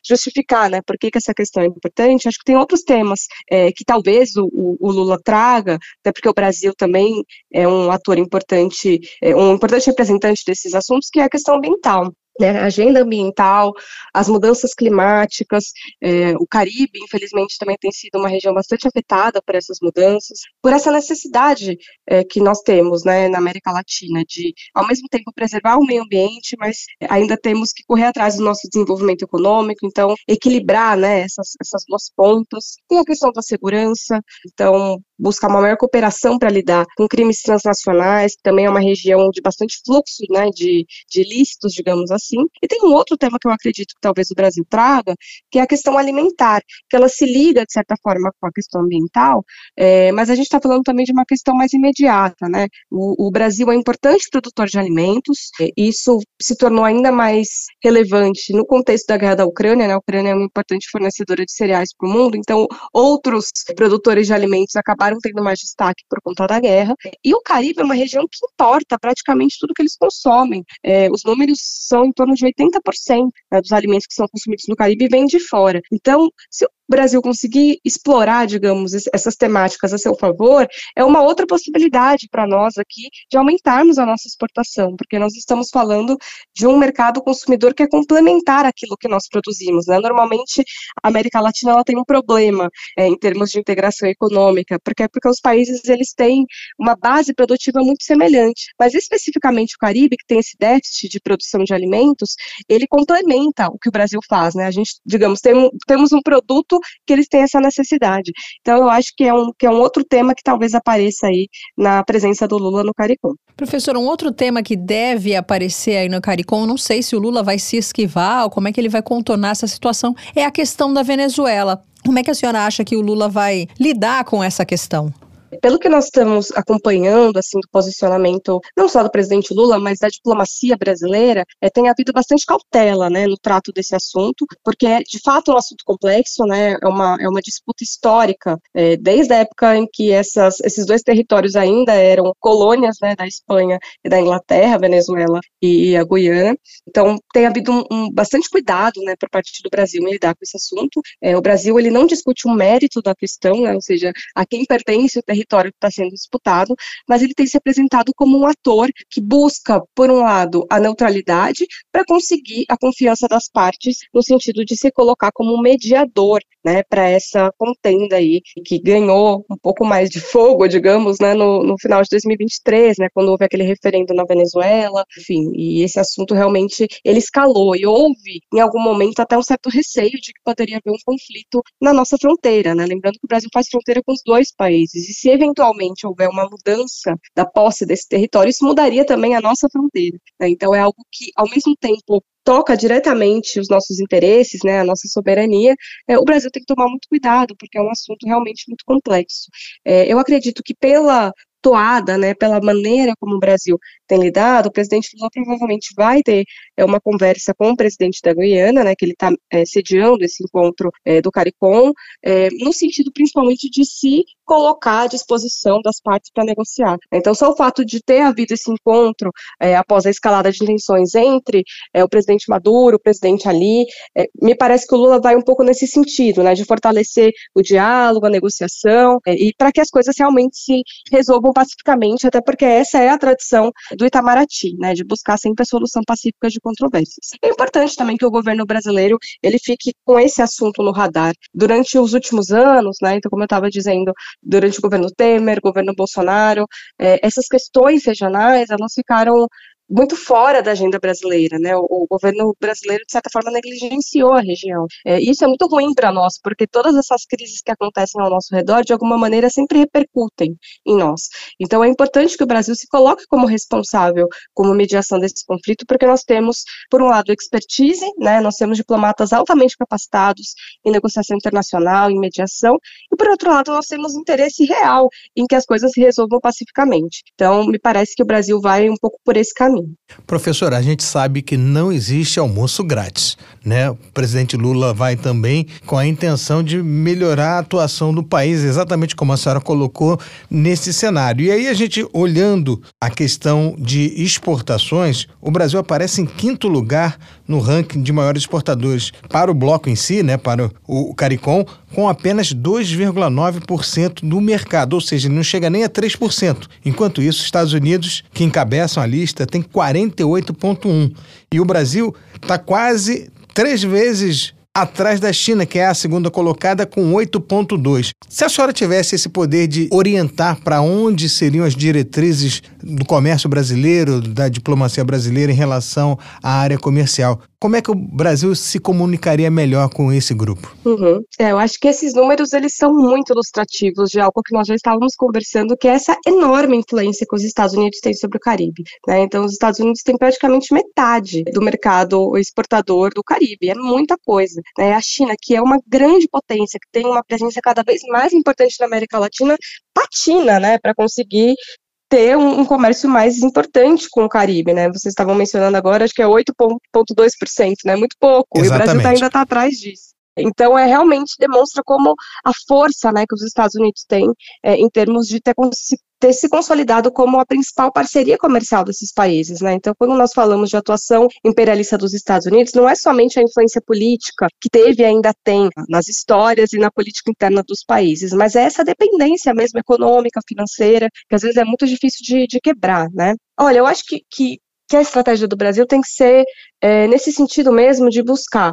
justificar, né, por que, que, essa questão é importante. Acho que tem outros temas é, que talvez o, o, Lula traga, até porque o Brasil também é um ator importante, é um importante representante desses assuntos, que é a questão ambiental né, agenda ambiental, as mudanças climáticas, é, o Caribe, infelizmente, também tem sido uma região bastante afetada por essas mudanças, por essa necessidade é, que nós temos né, na América Latina de, ao mesmo tempo, preservar o meio ambiente, mas ainda temos que correr atrás do nosso desenvolvimento econômico, então, equilibrar né, essas, essas duas pontas. Tem a questão da segurança, então, buscar uma maior cooperação para lidar com crimes transnacionais, que também é uma região de bastante fluxo né, de, de ilícitos, digamos assim, assim. E tem um outro tema que eu acredito que talvez o Brasil traga, que é a questão alimentar, que ela se liga, de certa forma, com a questão ambiental, é, mas a gente está falando também de uma questão mais imediata, né? O, o Brasil é importante produtor de alimentos, isso se tornou ainda mais relevante no contexto da guerra da Ucrânia, né? A Ucrânia é uma importante fornecedora de cereais para o mundo, então outros produtores de alimentos acabaram tendo mais destaque por conta da guerra. E o Caribe é uma região que importa praticamente tudo que eles consomem. É, os números são torno de 80% né, dos alimentos que são consumidos no Caribe vêm de fora. Então, se o Brasil conseguir explorar, digamos, essas temáticas a seu favor, é uma outra possibilidade para nós aqui de aumentarmos a nossa exportação, porque nós estamos falando de um mercado consumidor que é complementar aquilo que nós produzimos. Né? Normalmente, a América Latina ela tem um problema é, em termos de integração econômica, porque é porque os países eles têm uma base produtiva muito semelhante, mas especificamente o Caribe, que tem esse déficit de produção de alimentos, ele complementa o que o Brasil faz, né? A gente, digamos, tem, temos um produto que eles têm essa necessidade. Então, eu acho que é, um, que é um outro tema que talvez apareça aí na presença do Lula no CARICOM. Professor, um outro tema que deve aparecer aí no CARICOM, não sei se o Lula vai se esquivar ou como é que ele vai contornar essa situação, é a questão da Venezuela. Como é que a senhora acha que o Lula vai lidar com essa questão? Pelo que nós estamos acompanhando, assim, do posicionamento não só do presidente Lula, mas da diplomacia brasileira, é, tem havido bastante cautela, né, no trato desse assunto, porque é de fato um assunto complexo, né, é uma, é uma disputa histórica, é, desde a época em que essas, esses dois territórios ainda eram colônias, né, da Espanha e da Inglaterra, Venezuela e a Guiana, então tem havido um, um bastante cuidado, né, por parte do Brasil em lidar com esse assunto, é, o Brasil, ele não discute o mérito da questão, né, ou seja, a quem pertence o território território que está sendo disputado, mas ele tem se apresentado como um ator que busca, por um lado, a neutralidade para conseguir a confiança das partes, no sentido de se colocar como um mediador né, para essa contenda aí, que ganhou um pouco mais de fogo, digamos, né, no, no final de 2023, né, quando houve aquele referendo na Venezuela, enfim, e esse assunto realmente ele escalou e houve, em algum momento, até um certo receio de que poderia haver um conflito na nossa fronteira, né, lembrando que o Brasil faz fronteira com os dois países, e se eventualmente houver uma mudança da posse desse território, isso mudaria também a nossa fronteira, né, então é algo que, ao mesmo tempo, toca diretamente os nossos interesses, né, a nossa soberania, é, o Brasil tem que tomar muito cuidado, porque é um assunto realmente muito complexo. É, eu acredito que pela toada, né, pela maneira como o Brasil tem lidado, o presidente Lula provavelmente vai ter é, uma conversa com o presidente da Guiana, né, que ele está é, sediando esse encontro é, do CARICOM, é, no sentido principalmente de se colocar à disposição das partes para negociar. Então, só o fato de ter havido esse encontro é, após a escalada de intenções entre é, o presidente Maduro, o presidente Ali, é, me parece que o Lula vai um pouco nesse sentido, né, de fortalecer o diálogo, a negociação, é, e para que as coisas realmente se resolvam pacificamente, até porque essa é a tradição do Itamaraty, né, de buscar sempre a solução pacífica de controvérsias. É importante também que o governo brasileiro ele fique com esse assunto no radar. Durante os últimos anos, né, então como eu estava dizendo, durante o governo Temer, governo Bolsonaro, é, essas questões regionais, elas ficaram muito fora da agenda brasileira, né? O, o, governo brasileiro, de certa forma, negligenciou a região. É, isso é muito ruim para nós, porque todas essas crises que acontecem ao nosso redor, de alguma maneira, sempre repercutem em nós. Então, é importante que o Brasil se coloque como responsável, como mediação desse conflito, porque nós temos, por um lado, expertise, né? Nós temos diplomatas altamente capacitados em negociação internacional, em mediação, e, por outro lado, nós temos interesse real em que as coisas se resolvam pacificamente. Então, me parece que o Brasil vai um pouco por esse caminho. Professor, a gente sabe que não existe almoço grátis, né? O presidente Lula vai também com a intenção de melhorar a atuação do país, exatamente como a senhora colocou nesse cenário. E aí a gente olhando a questão de exportações, o Brasil aparece em quinto lugar no ranking de maiores exportadores para o bloco em si, né, para o CARICOM, com apenas 2,9% do mercado, ou seja, não chega nem a 3%. Enquanto isso, os Estados Unidos, que encabeçam a lista, tem 48,1%. E o Brasil está quase três vezes atrás da China, que é a segunda colocada, com 8,2. Se a senhora tivesse esse poder de orientar para onde seriam as diretrizes do comércio brasileiro, da diplomacia brasileira em relação à área comercial, como é que o Brasil se comunicaria melhor com esse grupo? Uhum. É, eu acho que esses números eles são muito ilustrativos de algo que nós já estávamos conversando, que é essa enorme influência que os Estados Unidos têm sobre o Caribe. Né? Então, os Estados Unidos têm praticamente metade do mercado exportador do Caribe. É muita coisa. Né? A China, que é uma grande potência, que tem uma presença cada vez mais importante na América Latina, patina, né, para conseguir ter um, um, comércio mais importante com o Caribe, né? Vocês estavam mencionando agora, acho que é 8,2%, né? Muito pouco. Exatamente. E o Brasil tá, ainda está atrás disso. Então, é realmente demonstra como a força né, que os Estados Unidos têm é, em termos de ter, ter se consolidado como a principal parceria comercial desses países, né? Então, quando nós falamos de atuação imperialista dos Estados Unidos, não é somente a influência política que teve e ainda tem nas histórias e na política interna dos países, mas é essa dependência mesmo econômica, financeira, que às vezes é muito difícil de, de quebrar, né? Olha, eu acho que, que, que a estratégia do Brasil tem que ser é, nesse sentido mesmo de buscar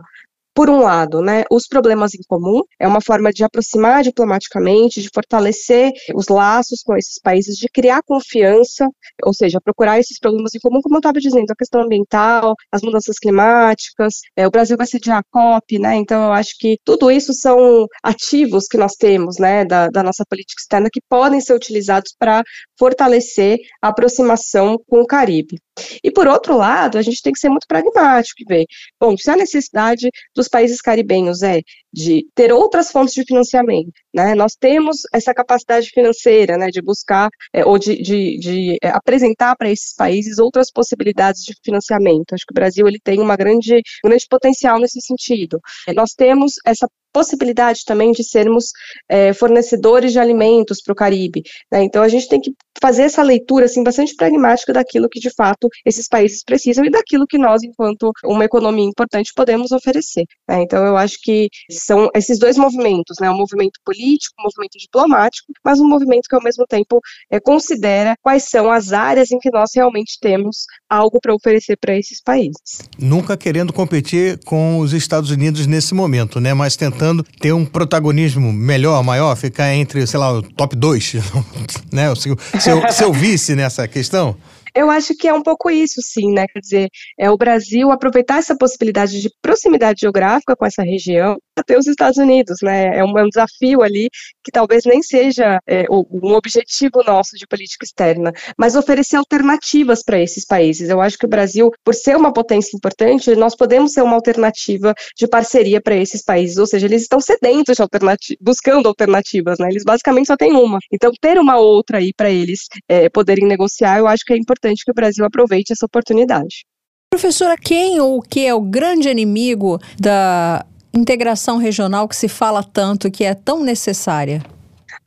por um lado, né, os problemas em comum, é uma forma de aproximar diplomaticamente, de fortalecer os laços com esses países, de criar confiança, ou seja, procurar esses problemas em comum, como eu estava dizendo, a questão ambiental, as mudanças climáticas, é, o Brasil vai sediar a COP, né, então eu acho que tudo isso são ativos que nós temos, né, da, da nossa política externa que podem ser utilizados para fortalecer a aproximação com o Caribe. E por outro lado, a gente tem que ser muito pragmático e ver, bom, se a necessidade dos países caribenhos é de ter outras fontes de financiamento, né? Nós temos essa capacidade financeira, né, de buscar é, ou de, de, de é, apresentar para esses países outras possibilidades de financiamento. Acho que o Brasil ele tem uma grande, grande potencial nesse sentido. É, nós temos essa possibilidade também de sermos é, fornecedores de alimentos para o Caribe. Né? Então a gente tem que fazer essa leitura assim bastante pragmática daquilo que de fato esses países precisam e daquilo que nós, enquanto uma economia importante, podemos oferecer. Né? Então eu acho que são esses dois movimentos, né? um movimento político, um movimento diplomático, mas um movimento que ao mesmo tempo é, considera quais são as áreas em que nós realmente temos algo para oferecer para esses países. Nunca querendo competir com os Estados Unidos nesse momento, né? Mas tentando tentando ter um protagonismo melhor, maior, ficar entre, sei lá, o top 2, né? O seu, seu, seu vice nessa questão? Eu acho que é um pouco isso, sim, né? Quer dizer, é o Brasil aproveitar essa possibilidade de proximidade geográfica com essa região até os Estados Unidos, né? É um, é um desafio ali que talvez nem seja é, um objetivo nosso de política externa, mas oferecer alternativas para esses países. Eu acho que o Brasil, por ser uma potência importante, nós podemos ser uma alternativa de parceria para esses países, ou seja, eles estão sedentos de buscando alternativas, né? Eles basicamente só têm uma. Então, ter uma outra aí para eles é, poderem negociar, eu acho que é importante que o Brasil aproveite essa oportunidade. Professora, quem ou o que é o grande inimigo da integração regional que se fala tanto que é tão necessária?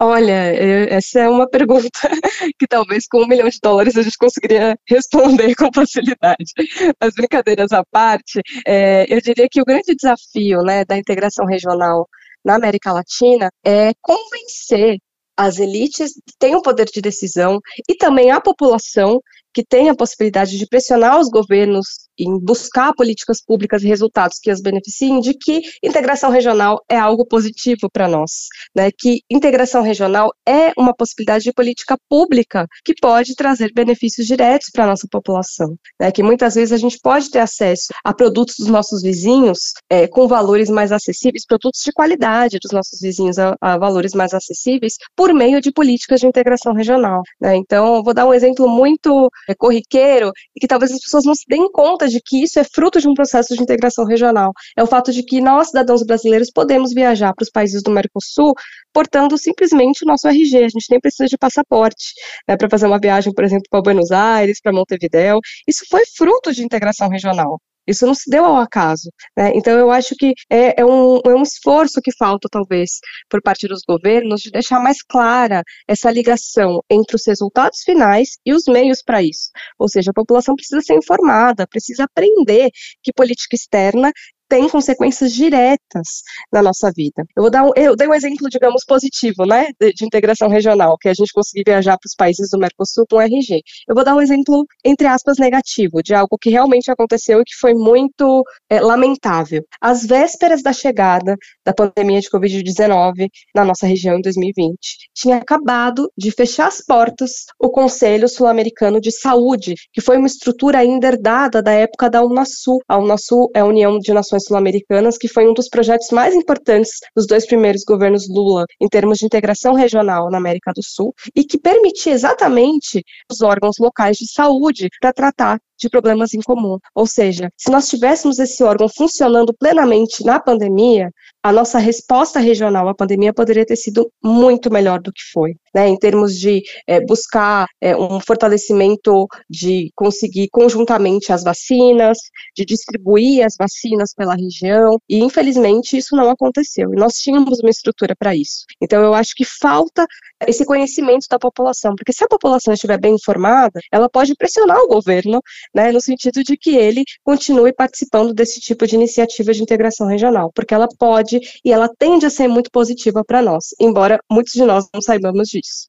Olha, essa é uma pergunta que talvez com um milhão de dólares a gente conseguiria responder com facilidade. As brincadeiras à parte, é, eu diria que o grande desafio né, da integração regional na América Latina é convencer as elites que têm o poder de decisão e também a população que tem a possibilidade de pressionar os governos em buscar políticas públicas e resultados que as beneficiem, de que integração regional é algo positivo para nós, né? Que integração regional é uma possibilidade de política pública que pode trazer benefícios diretos para a nossa população, né? Que muitas vezes a gente pode ter acesso a produtos dos nossos vizinhos é, com valores mais acessíveis, produtos de qualidade dos nossos vizinhos a, a valores mais acessíveis por meio de políticas de integração regional, né? Então, vou dar um exemplo muito é, corriqueiro e que talvez as pessoas não se deem conta de que isso é fruto de um processo de integração regional. É o fato de que nós, cidadãos brasileiros, podemos viajar para os países do Mercosul portando simplesmente o nosso RG. A gente nem precisa de passaporte né, para fazer uma viagem, por exemplo, para Buenos Aires, para Montevideo. Isso foi fruto de integração regional. Isso não se deu ao acaso. Né? Então, eu acho que é, é, um, é um esforço que falta, talvez, por parte dos governos, de deixar mais clara essa ligação entre os resultados finais e os meios para isso. Ou seja, a população precisa ser informada, precisa aprender que política externa tem consequências diretas na nossa vida. Eu vou dar um, eu dei um exemplo, digamos, positivo, né, de, de integração regional, que é a gente conseguir viajar para os países do Mercosul com RG. Eu vou dar um exemplo, entre aspas, negativo, de algo que realmente aconteceu e que foi muito é, lamentável. Às vésperas da chegada da pandemia de Covid-19 na nossa região em 2020, tinha acabado de fechar as portas o Conselho Sul-Americano de Saúde, que foi uma estrutura ainda herdada da época da Unasul. A Unasul é a União de Nações Sul-Americanas, que foi um dos projetos mais importantes dos dois primeiros governos Lula em termos de integração regional na América do Sul, e que permitia exatamente os órgãos locais de saúde para tratar de problemas em comum. Ou seja, se nós tivéssemos esse órgão funcionando plenamente na pandemia, a nossa resposta regional à pandemia poderia ter sido muito melhor do que foi, né, em termos de é, buscar é, um fortalecimento de conseguir conjuntamente as vacinas, de distribuir as vacinas pela região, e infelizmente isso não aconteceu, e nós tínhamos uma estrutura para isso. Então eu acho que falta esse conhecimento da população, porque se a população estiver bem informada, ela pode pressionar o governo, né, no sentido de que ele continue participando desse tipo de iniciativa de integração regional, porque ela pode e ela tende a ser muito positiva para nós, embora muitos de nós não saibamos disso.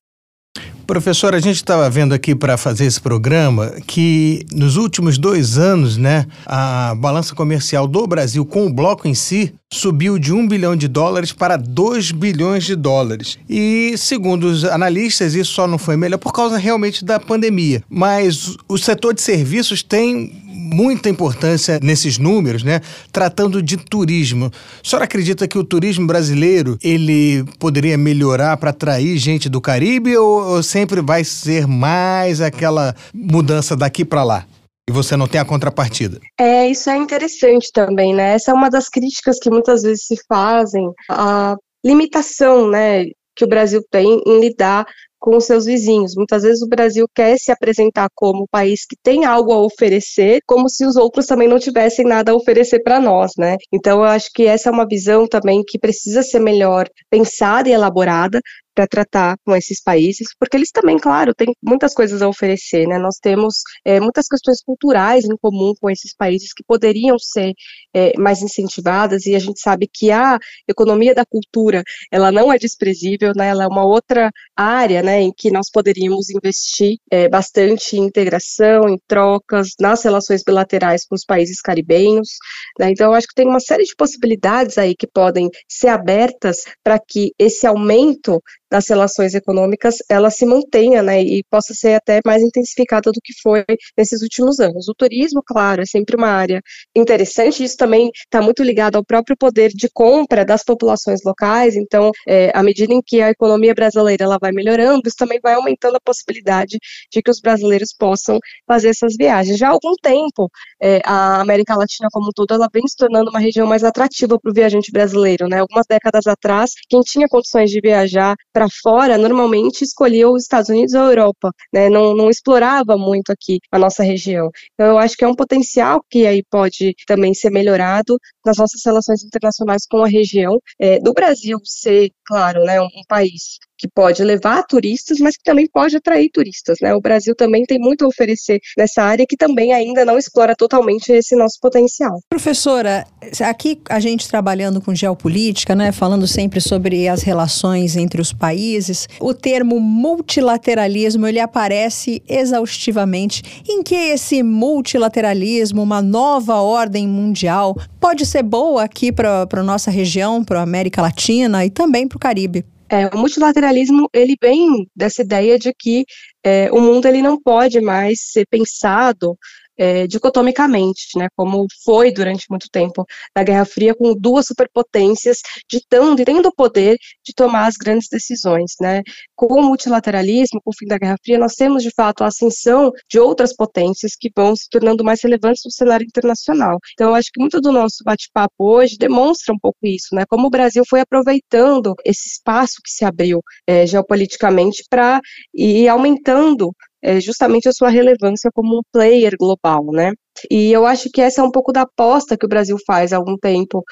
Professor, a gente estava vendo aqui para fazer esse programa que nos últimos dois anos, né, a balança comercial do Brasil com o bloco em si subiu de 1 bilhão de dólares para 2 bilhões de dólares. E, segundo os analistas, isso só não foi melhor por causa realmente da pandemia. Mas o setor de serviços tem muita importância nesses números, né? Tratando de turismo. A senhora acredita que o turismo brasileiro ele poderia melhorar para atrair gente do Caribe ou, ou sempre vai ser mais aquela mudança daqui para lá? e você não tem a contrapartida. É, isso é interessante também, né? Essa é uma das críticas que muitas vezes se fazem, a limitação, né, que o Brasil tem em lidar com os seus vizinhos. Muitas vezes o Brasil quer se apresentar como um país que tem algo a oferecer, como se os outros também não tivessem nada a oferecer para nós, né? Então eu acho que essa é uma visão também que precisa ser melhor pensada e elaborada para tratar com esses países, porque eles também, claro, têm muitas coisas a oferecer, né? Nós temos é, muitas questões culturais em comum com esses países que poderiam ser é, mais incentivadas, e a gente sabe que a economia da cultura, ela não é desprezível, né? Ela é uma outra área, né, em que nós poderíamos investir é, bastante em integração, em trocas, nas relações bilaterais com os países caribenhos, né? Então, eu acho que tem uma série de possibilidades aí que podem ser abertas para que esse aumento das relações econômicas ela se mantenha, né, e possa ser até mais intensificada do que foi nesses últimos anos. O turismo, claro, é sempre uma área interessante, isso também está muito ligado ao próprio poder de compra das populações locais, então, é, à medida em que a economia brasileira ela vai melhorando, isso também vai aumentando a possibilidade de que os brasileiros possam fazer essas viagens. Já há algum tempo, é, a América Latina como um todo, ela vem se tornando uma região mais atrativa para o viajante brasileiro, né, algumas décadas atrás, quem tinha condições de viajar para fora, normalmente escolhia os Estados Unidos ou a Europa, né? Não, não explorava muito aqui a nossa região. Então, eu acho que é um potencial que aí pode também ser melhorado nas nossas relações internacionais com a região, é, do Brasil ser, claro, né, um, um país que pode levar turistas, mas que também pode atrair turistas, né? O Brasil também tem muito a oferecer nessa área que também ainda não explora totalmente esse nosso potencial. Professora, aqui a gente trabalhando com geopolítica, né, falando sempre sobre as relações entre os países, o termo multilateralismo ele aparece exaustivamente. Em que esse multilateralismo, uma nova ordem mundial, pode ser boa aqui para a nossa região, para a América Latina e também para o Caribe? É, o multilateralismo ele vem dessa ideia de que é, o mundo ele não pode mais ser pensado é, dicotomicamente, né, como foi durante muito tempo na Guerra Fria, com duas superpotências ditando e tendo o poder de tomar as grandes decisões. Né. Com o multilateralismo, com o fim da Guerra Fria, nós temos de fato a ascensão de outras potências que vão se tornando mais relevantes no cenário internacional. Então, acho que muito do nosso bate-papo hoje demonstra um pouco isso, né, como o Brasil foi aproveitando esse espaço que se abriu é, geopoliticamente para ir aumentando é, justamente a sua relevância como um player global, né? E eu acho que essa é um pouco da aposta que o Brasil faz há algum tempo.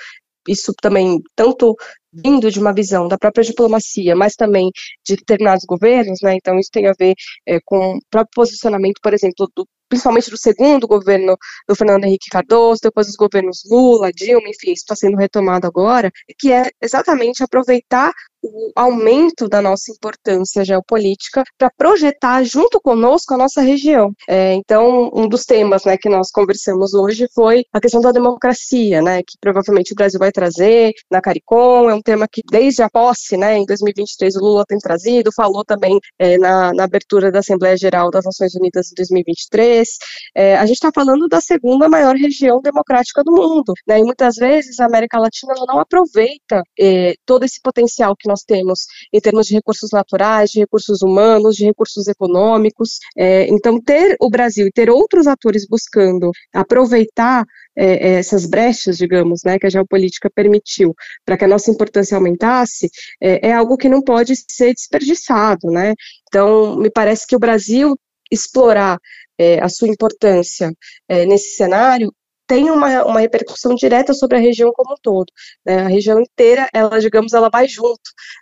Isso também, tanto vindo de uma visão da própria diplomacia, mas também de determinados governos, né? Então isso tem a ver é, com o próprio posicionamento, por exemplo, do, principalmente do segundo governo do Fernando Henrique Cardoso, depois dos governos Lula, Dilma, enfim, isso está sendo retomado agora, que é exatamente aproveitar o aumento da nossa importância geopolítica para projetar junto conosco a nossa região. É, então, um dos temas né, que nós conversamos hoje foi a questão da democracia, né, que provavelmente o Brasil vai trazer na CARICOM, é um tema que desde a posse, né, em 2023, o Lula tem trazido, falou também é, na, na, abertura da Assembleia Geral das Nações Unidas em 2023. É, a gente está falando da segunda maior região democrática do mundo, né, e muitas vezes a América Latina não aproveita é, todo esse potencial que nós temos em termos de recursos naturais, de recursos humanos, de recursos econômicos. É, então, ter o Brasil e ter outros atores buscando aproveitar é, é essas brechas, digamos, né, que a geopolítica permitiu para que a nossa importância aumentasse, é, é algo que não pode ser desperdiçado, né? Então, me parece que o Brasil explorar é, a sua importância é, nesse cenário tem uma, uma repercussão direta sobre a região como um todo. Né? A região inteira, ela, digamos, ela vai junto.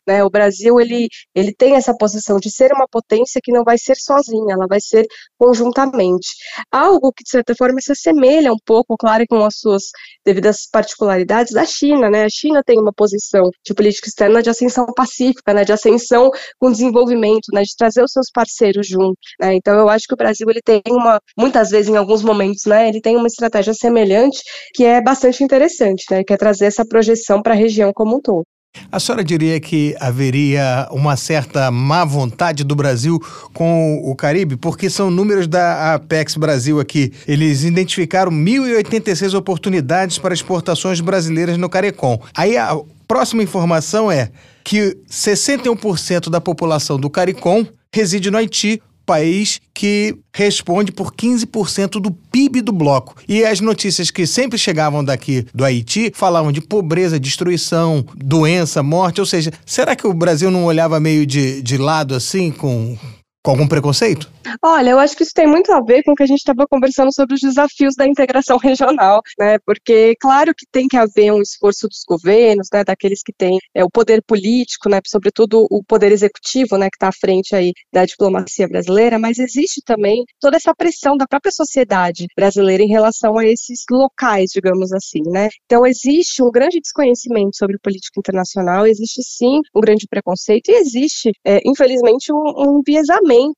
Né? O Brasil, ele, ele tem essa posição de ser uma potência que não vai ser sozinha, ela vai ser conjuntamente. Algo que, de certa forma, se assemelha um pouco, claro, com as suas devidas particularidades da China. Né? A China tem uma posição de política externa de ascensão pacífica, né? de ascensão com desenvolvimento, né? de trazer os seus parceiros junto. Né? Então, eu acho que o Brasil, ele tem uma, muitas vezes, em alguns momentos, né, ele tem uma estratégia semelhante semelhante, que é bastante interessante, né? Que é trazer essa projeção para a região como um todo. A senhora diria que haveria uma certa má vontade do Brasil com o Caribe? Porque são números da Apex Brasil aqui. Eles identificaram 1.086 oportunidades para exportações brasileiras no CARECOM. Aí a próxima informação é que 61% da população do CARICOM reside no Haiti, país que responde por 15% do PIB do bloco. E as notícias que sempre chegavam daqui do Haiti falavam de pobreza, destruição, doença, morte. Ou seja, será que o Brasil não olhava meio de, de lado assim, com, com algum preconceito? Olha, eu acho que isso tem muito a ver com o que a gente estava conversando sobre os desafios da integração regional, né? Porque, claro que tem que haver um esforço dos governos, né? Daqueles que têm é, o poder político, né? Sobretudo o poder executivo, né? Que está à frente aí da diplomacia brasileira, mas existe também toda essa pressão da própria sociedade brasileira em relação a esses locais, digamos assim, né? Então, existe um grande desconhecimento sobre política internacional, existe sim um grande preconceito e existe, é, infelizmente, um, um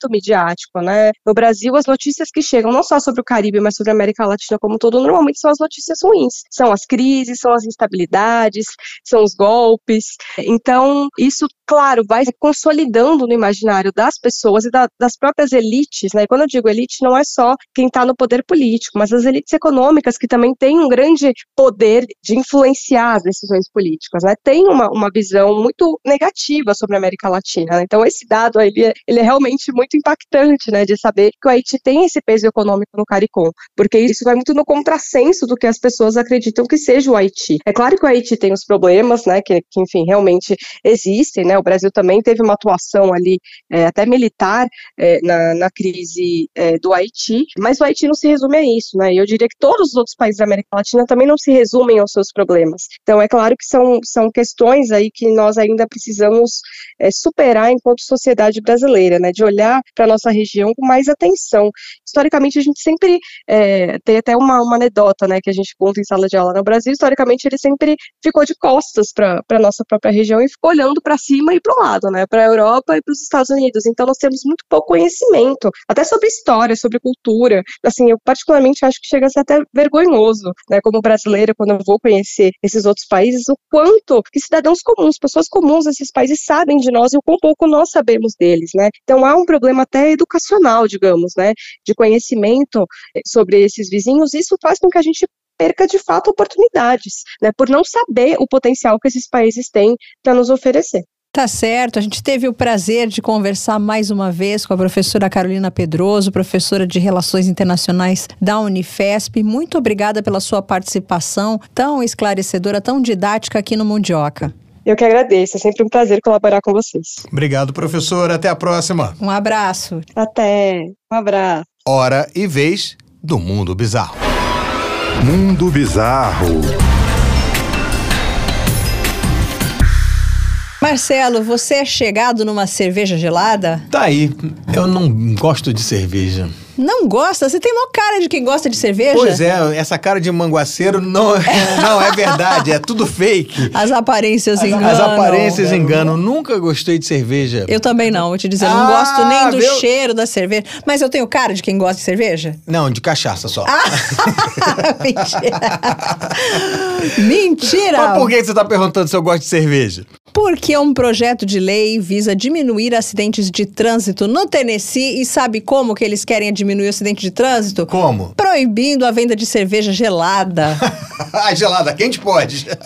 midiático, né? No Brasil, as notícias que chegam não só sobre o Caribe, mas sobre a América Latina como um todo, normalmente são as notícias ruins. São as crises, são as instabilidades, são os golpes. Então, isso, claro, vai consolidando no imaginário das pessoas e da, das próprias elites, né? E quando eu digo elite, não é só quem está no poder político, mas as elites econômicas que também têm um grande poder de influenciar as decisões políticas, né? Tem uma, uma visão muito negativa sobre a América Latina. Né? Então, esse dado aí, ele é, ele é realmente realmente muito impactante, né, de saber que o Haiti tem esse peso econômico no CARICOM, porque isso vai muito no contrassenso do que as pessoas acreditam que seja o Haiti. É claro que o Haiti tem os problemas, né, que, que enfim, realmente existem, né, o Brasil também teve uma atuação ali, é, até militar, é, na, na, crise é, do Haiti, mas o Haiti não se resume a isso, né, eu diria que todos os outros países da América Latina também não se resumem aos seus problemas. Então, é claro que são, são questões aí que nós ainda precisamos superar enquanto sociedade brasileira, né, de olhar para a nossa região com mais atenção. Historicamente, a gente sempre é, tem até uma, uma anedota, né, que a gente conta em sala de aula no Brasil, historicamente ele sempre ficou de costas para a nossa própria região e ficou olhando para cima e para o lado, né, para a Europa e para os Estados Unidos. Então, nós temos muito pouco conhecimento, até sobre história, sobre cultura. Assim, eu particularmente acho que chega a ser até vergonhoso, né, como brasileira, quando eu vou conhecer esses outros países, o quanto que cidadãos comuns, pessoas comuns desses países sabem de nós e o quão pouco nós sabemos deles, né? Então há um problema até educacional, digamos, né, de conhecimento eh, sobre esses vizinhos. Isso faz com que a gente perca de fato oportunidades, né, por não saber o potencial que esses países têm para nos oferecer. Tá certo, a gente teve o prazer de conversar mais uma vez com a professora Carolina Pedroso, professora de Relações Internacionais da Unifesp. Muito obrigada pela sua participação tão esclarecedora, tão didática aqui no Mundioca. Eu que agradeço, é sempre um prazer colaborar com vocês. Obrigado, professora. Até a próxima. Um abraço. Até. Um abraço. Hora e vez do Mundo Bizarro. Mundo Bizarro. Marcelo, você é chegado numa cerveja gelada? Tá aí. Eu não gosto de cerveja. Não gosta? Você tem uma cara de quem gosta de cerveja? Pois é, essa cara de manguaceiro não, não é verdade, é tudo fake. As aparências As, enganam. as aparências enganam. Nunca gostei de cerveja. Eu também não, vou te dizer. Eu não Ah, gosto nem do meu- cheiro da cerveja. Mas eu tenho cara de quem gosta de cerveja? Não, de cachaça só. Mentira! Mentira! Mas por que você tá perguntando se eu gosto de cerveja? Porque um projeto de lei visa diminuir acidentes de trânsito no Tennessee e sabe como que eles querem diminuir o acidente de trânsito? Como? Proibindo a venda de cerveja gelada. ah, gelada, quente pode.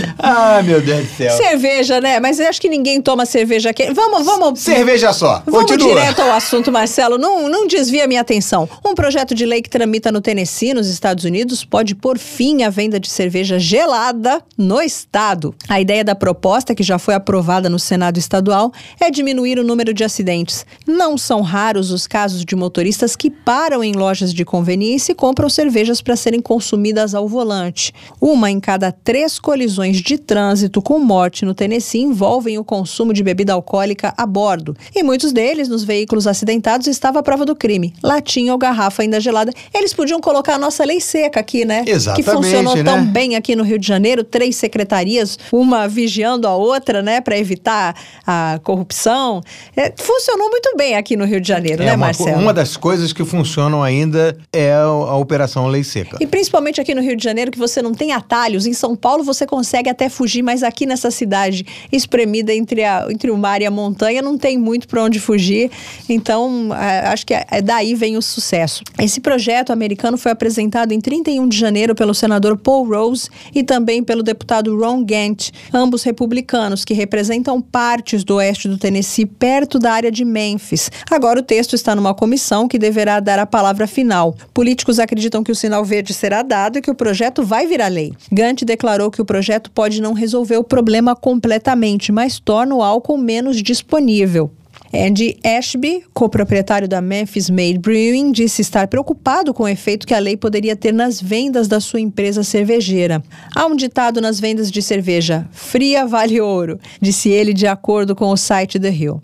ah, meu Deus do céu. cerveja, né? Mas eu acho que ninguém toma cerveja quente. Vamos, vamos. Cerveja só. Vamos Continua. direto ao assunto, Marcelo. Não, não desvia minha atenção. Um projeto de lei que tramita no Tennessee, nos Estados Unidos, pode pôr fim à venda de cerveja gelada no estado. A ideia da proposta, que já foi aprovada no Senado estadual, é diminuir o número de acidentes. Não são raros os casos de motoristas que param em lojas de conveniência e compram cervejas para serem consumidas ao volante. Uma em cada três colisões de trânsito com morte no Tennessee envolvem o consumo de bebida alcoólica a bordo. E muitos deles, nos veículos acidentados, estava a prova do crime. Latinha ou garrafa ainda gelada. Eles podiam colocar a nossa lei seca aqui, né? Exatamente, Que funcionou né? tão bem aqui no Rio de Janeiro, três secretarias, uma vigiando a outra, né, para evitar a corrupção. É, funcionou muito bem aqui no Rio de Janeiro, É, né, uma, Marcelo? uma das coisas que funcionam ainda é a, a Operação Lei Seca. E principalmente aqui no Rio de Janeiro, que você não tem atalhos. Em São Paulo você consegue até fugir, mas aqui nessa cidade espremida entre, a, entre o mar e a montanha, não tem muito para onde fugir. Então, é, acho que é, é daí vem o sucesso. Esse projeto americano foi apresentado em 31 de janeiro pelo senador Paul Rose e também pelo deputado Ron Gant, ambos republicanos, que representam partes do oeste do Tennessee, perto da área de Memphis. Agora o texto está numa comissão que deverá dar a palavra final. Políticos acreditam que o sinal verde será dado e que o projeto vai virar lei. Gant declarou que o projeto pode não resolver o problema completamente, mas torna o álcool menos disponível. Andy Ashby, coproprietário da Memphis Made Brewing, disse estar preocupado com o efeito que a lei poderia ter nas vendas da sua empresa cervejeira. Há um ditado nas vendas de cerveja: fria vale ouro, disse ele de acordo com o site The Hill.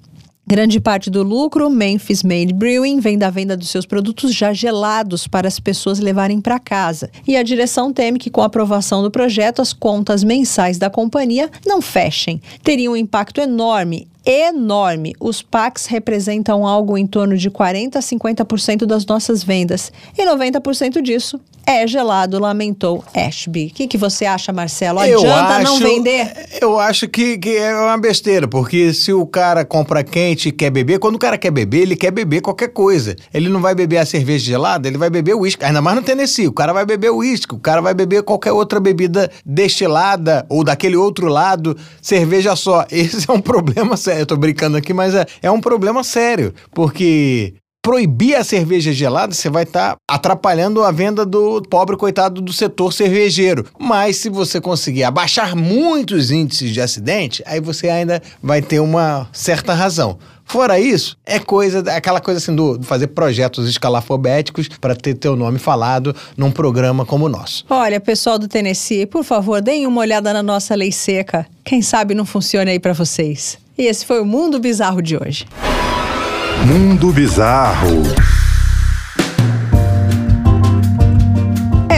Grande parte do lucro, Memphis Made Brewing, vem da venda dos seus produtos já gelados para as pessoas levarem para casa. E a direção teme que, com a aprovação do projeto, as contas mensais da companhia não fechem. Teria um impacto enorme. Enorme. Os packs representam algo em torno de 40 a 50% das nossas vendas. E 90% disso é gelado, lamentou Ashby. O que, que você acha, Marcelo? Adianta não acho- vender? Eu acho que, que é uma besteira, porque se o cara compra quente e quer beber, quando o cara quer beber, ele quer beber qualquer coisa. Ele não vai beber a cerveja gelada, ele vai beber uísque. Ainda mais no Tennessee, o cara vai beber uísque, o cara vai beber qualquer outra bebida destilada ou daquele outro lado, cerveja só. Esse é um problema sério. Eu tô brincando aqui, mas é, é um problema sério, porque proibir a cerveja gelada, você vai estar tá atrapalhando a venda do pobre coitado do setor cervejeiro. Mas se você conseguir abaixar muitos índices de acidente, aí você ainda vai ter uma certa razão. Fora isso, é coisa, aquela coisa assim do fazer projetos escalafobéticos para ter teu nome falado num programa como o nosso. Olha, pessoal do Tennessee, por favor, deem uma olhada na nossa lei seca. Quem sabe não funcione aí para vocês. E esse foi o Mundo Bizarro de hoje. Mundo Bizarro.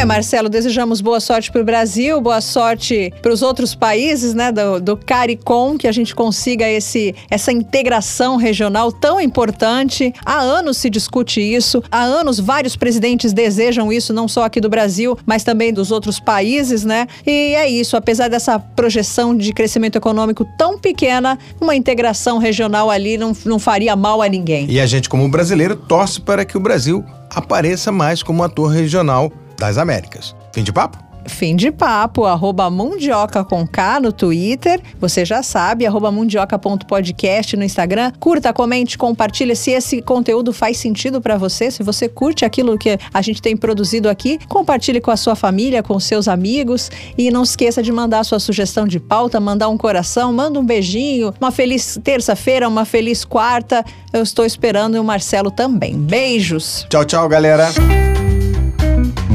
É, Marcelo, desejamos boa sorte para o Brasil, boa sorte para os outros países, né, do, do CARICOM, que a gente consiga esse, essa integração regional tão importante. Há anos se discute isso, há anos vários presidentes desejam isso, não só aqui do Brasil, mas também dos outros países, né? E é isso, apesar dessa projeção de crescimento econômico tão pequena, uma integração regional ali não, não faria mal a ninguém. E a gente, como brasileiro, torce para que o Brasil apareça mais como ator regional das Américas. Fim de papo? Fim de papo, arroba Mundioca com K no Twitter. Você já sabe, arroba mundioca.podcast no Instagram. Curta, comente, compartilhe se esse conteúdo faz sentido para você. Se você curte aquilo que a gente tem produzido aqui, compartilhe com a sua família, com seus amigos. E não esqueça de mandar sua sugestão de pauta, mandar um coração, manda um beijinho. Uma feliz terça-feira, uma feliz quarta. Eu estou esperando e o Marcelo também. Beijos. Tchau, tchau, galera.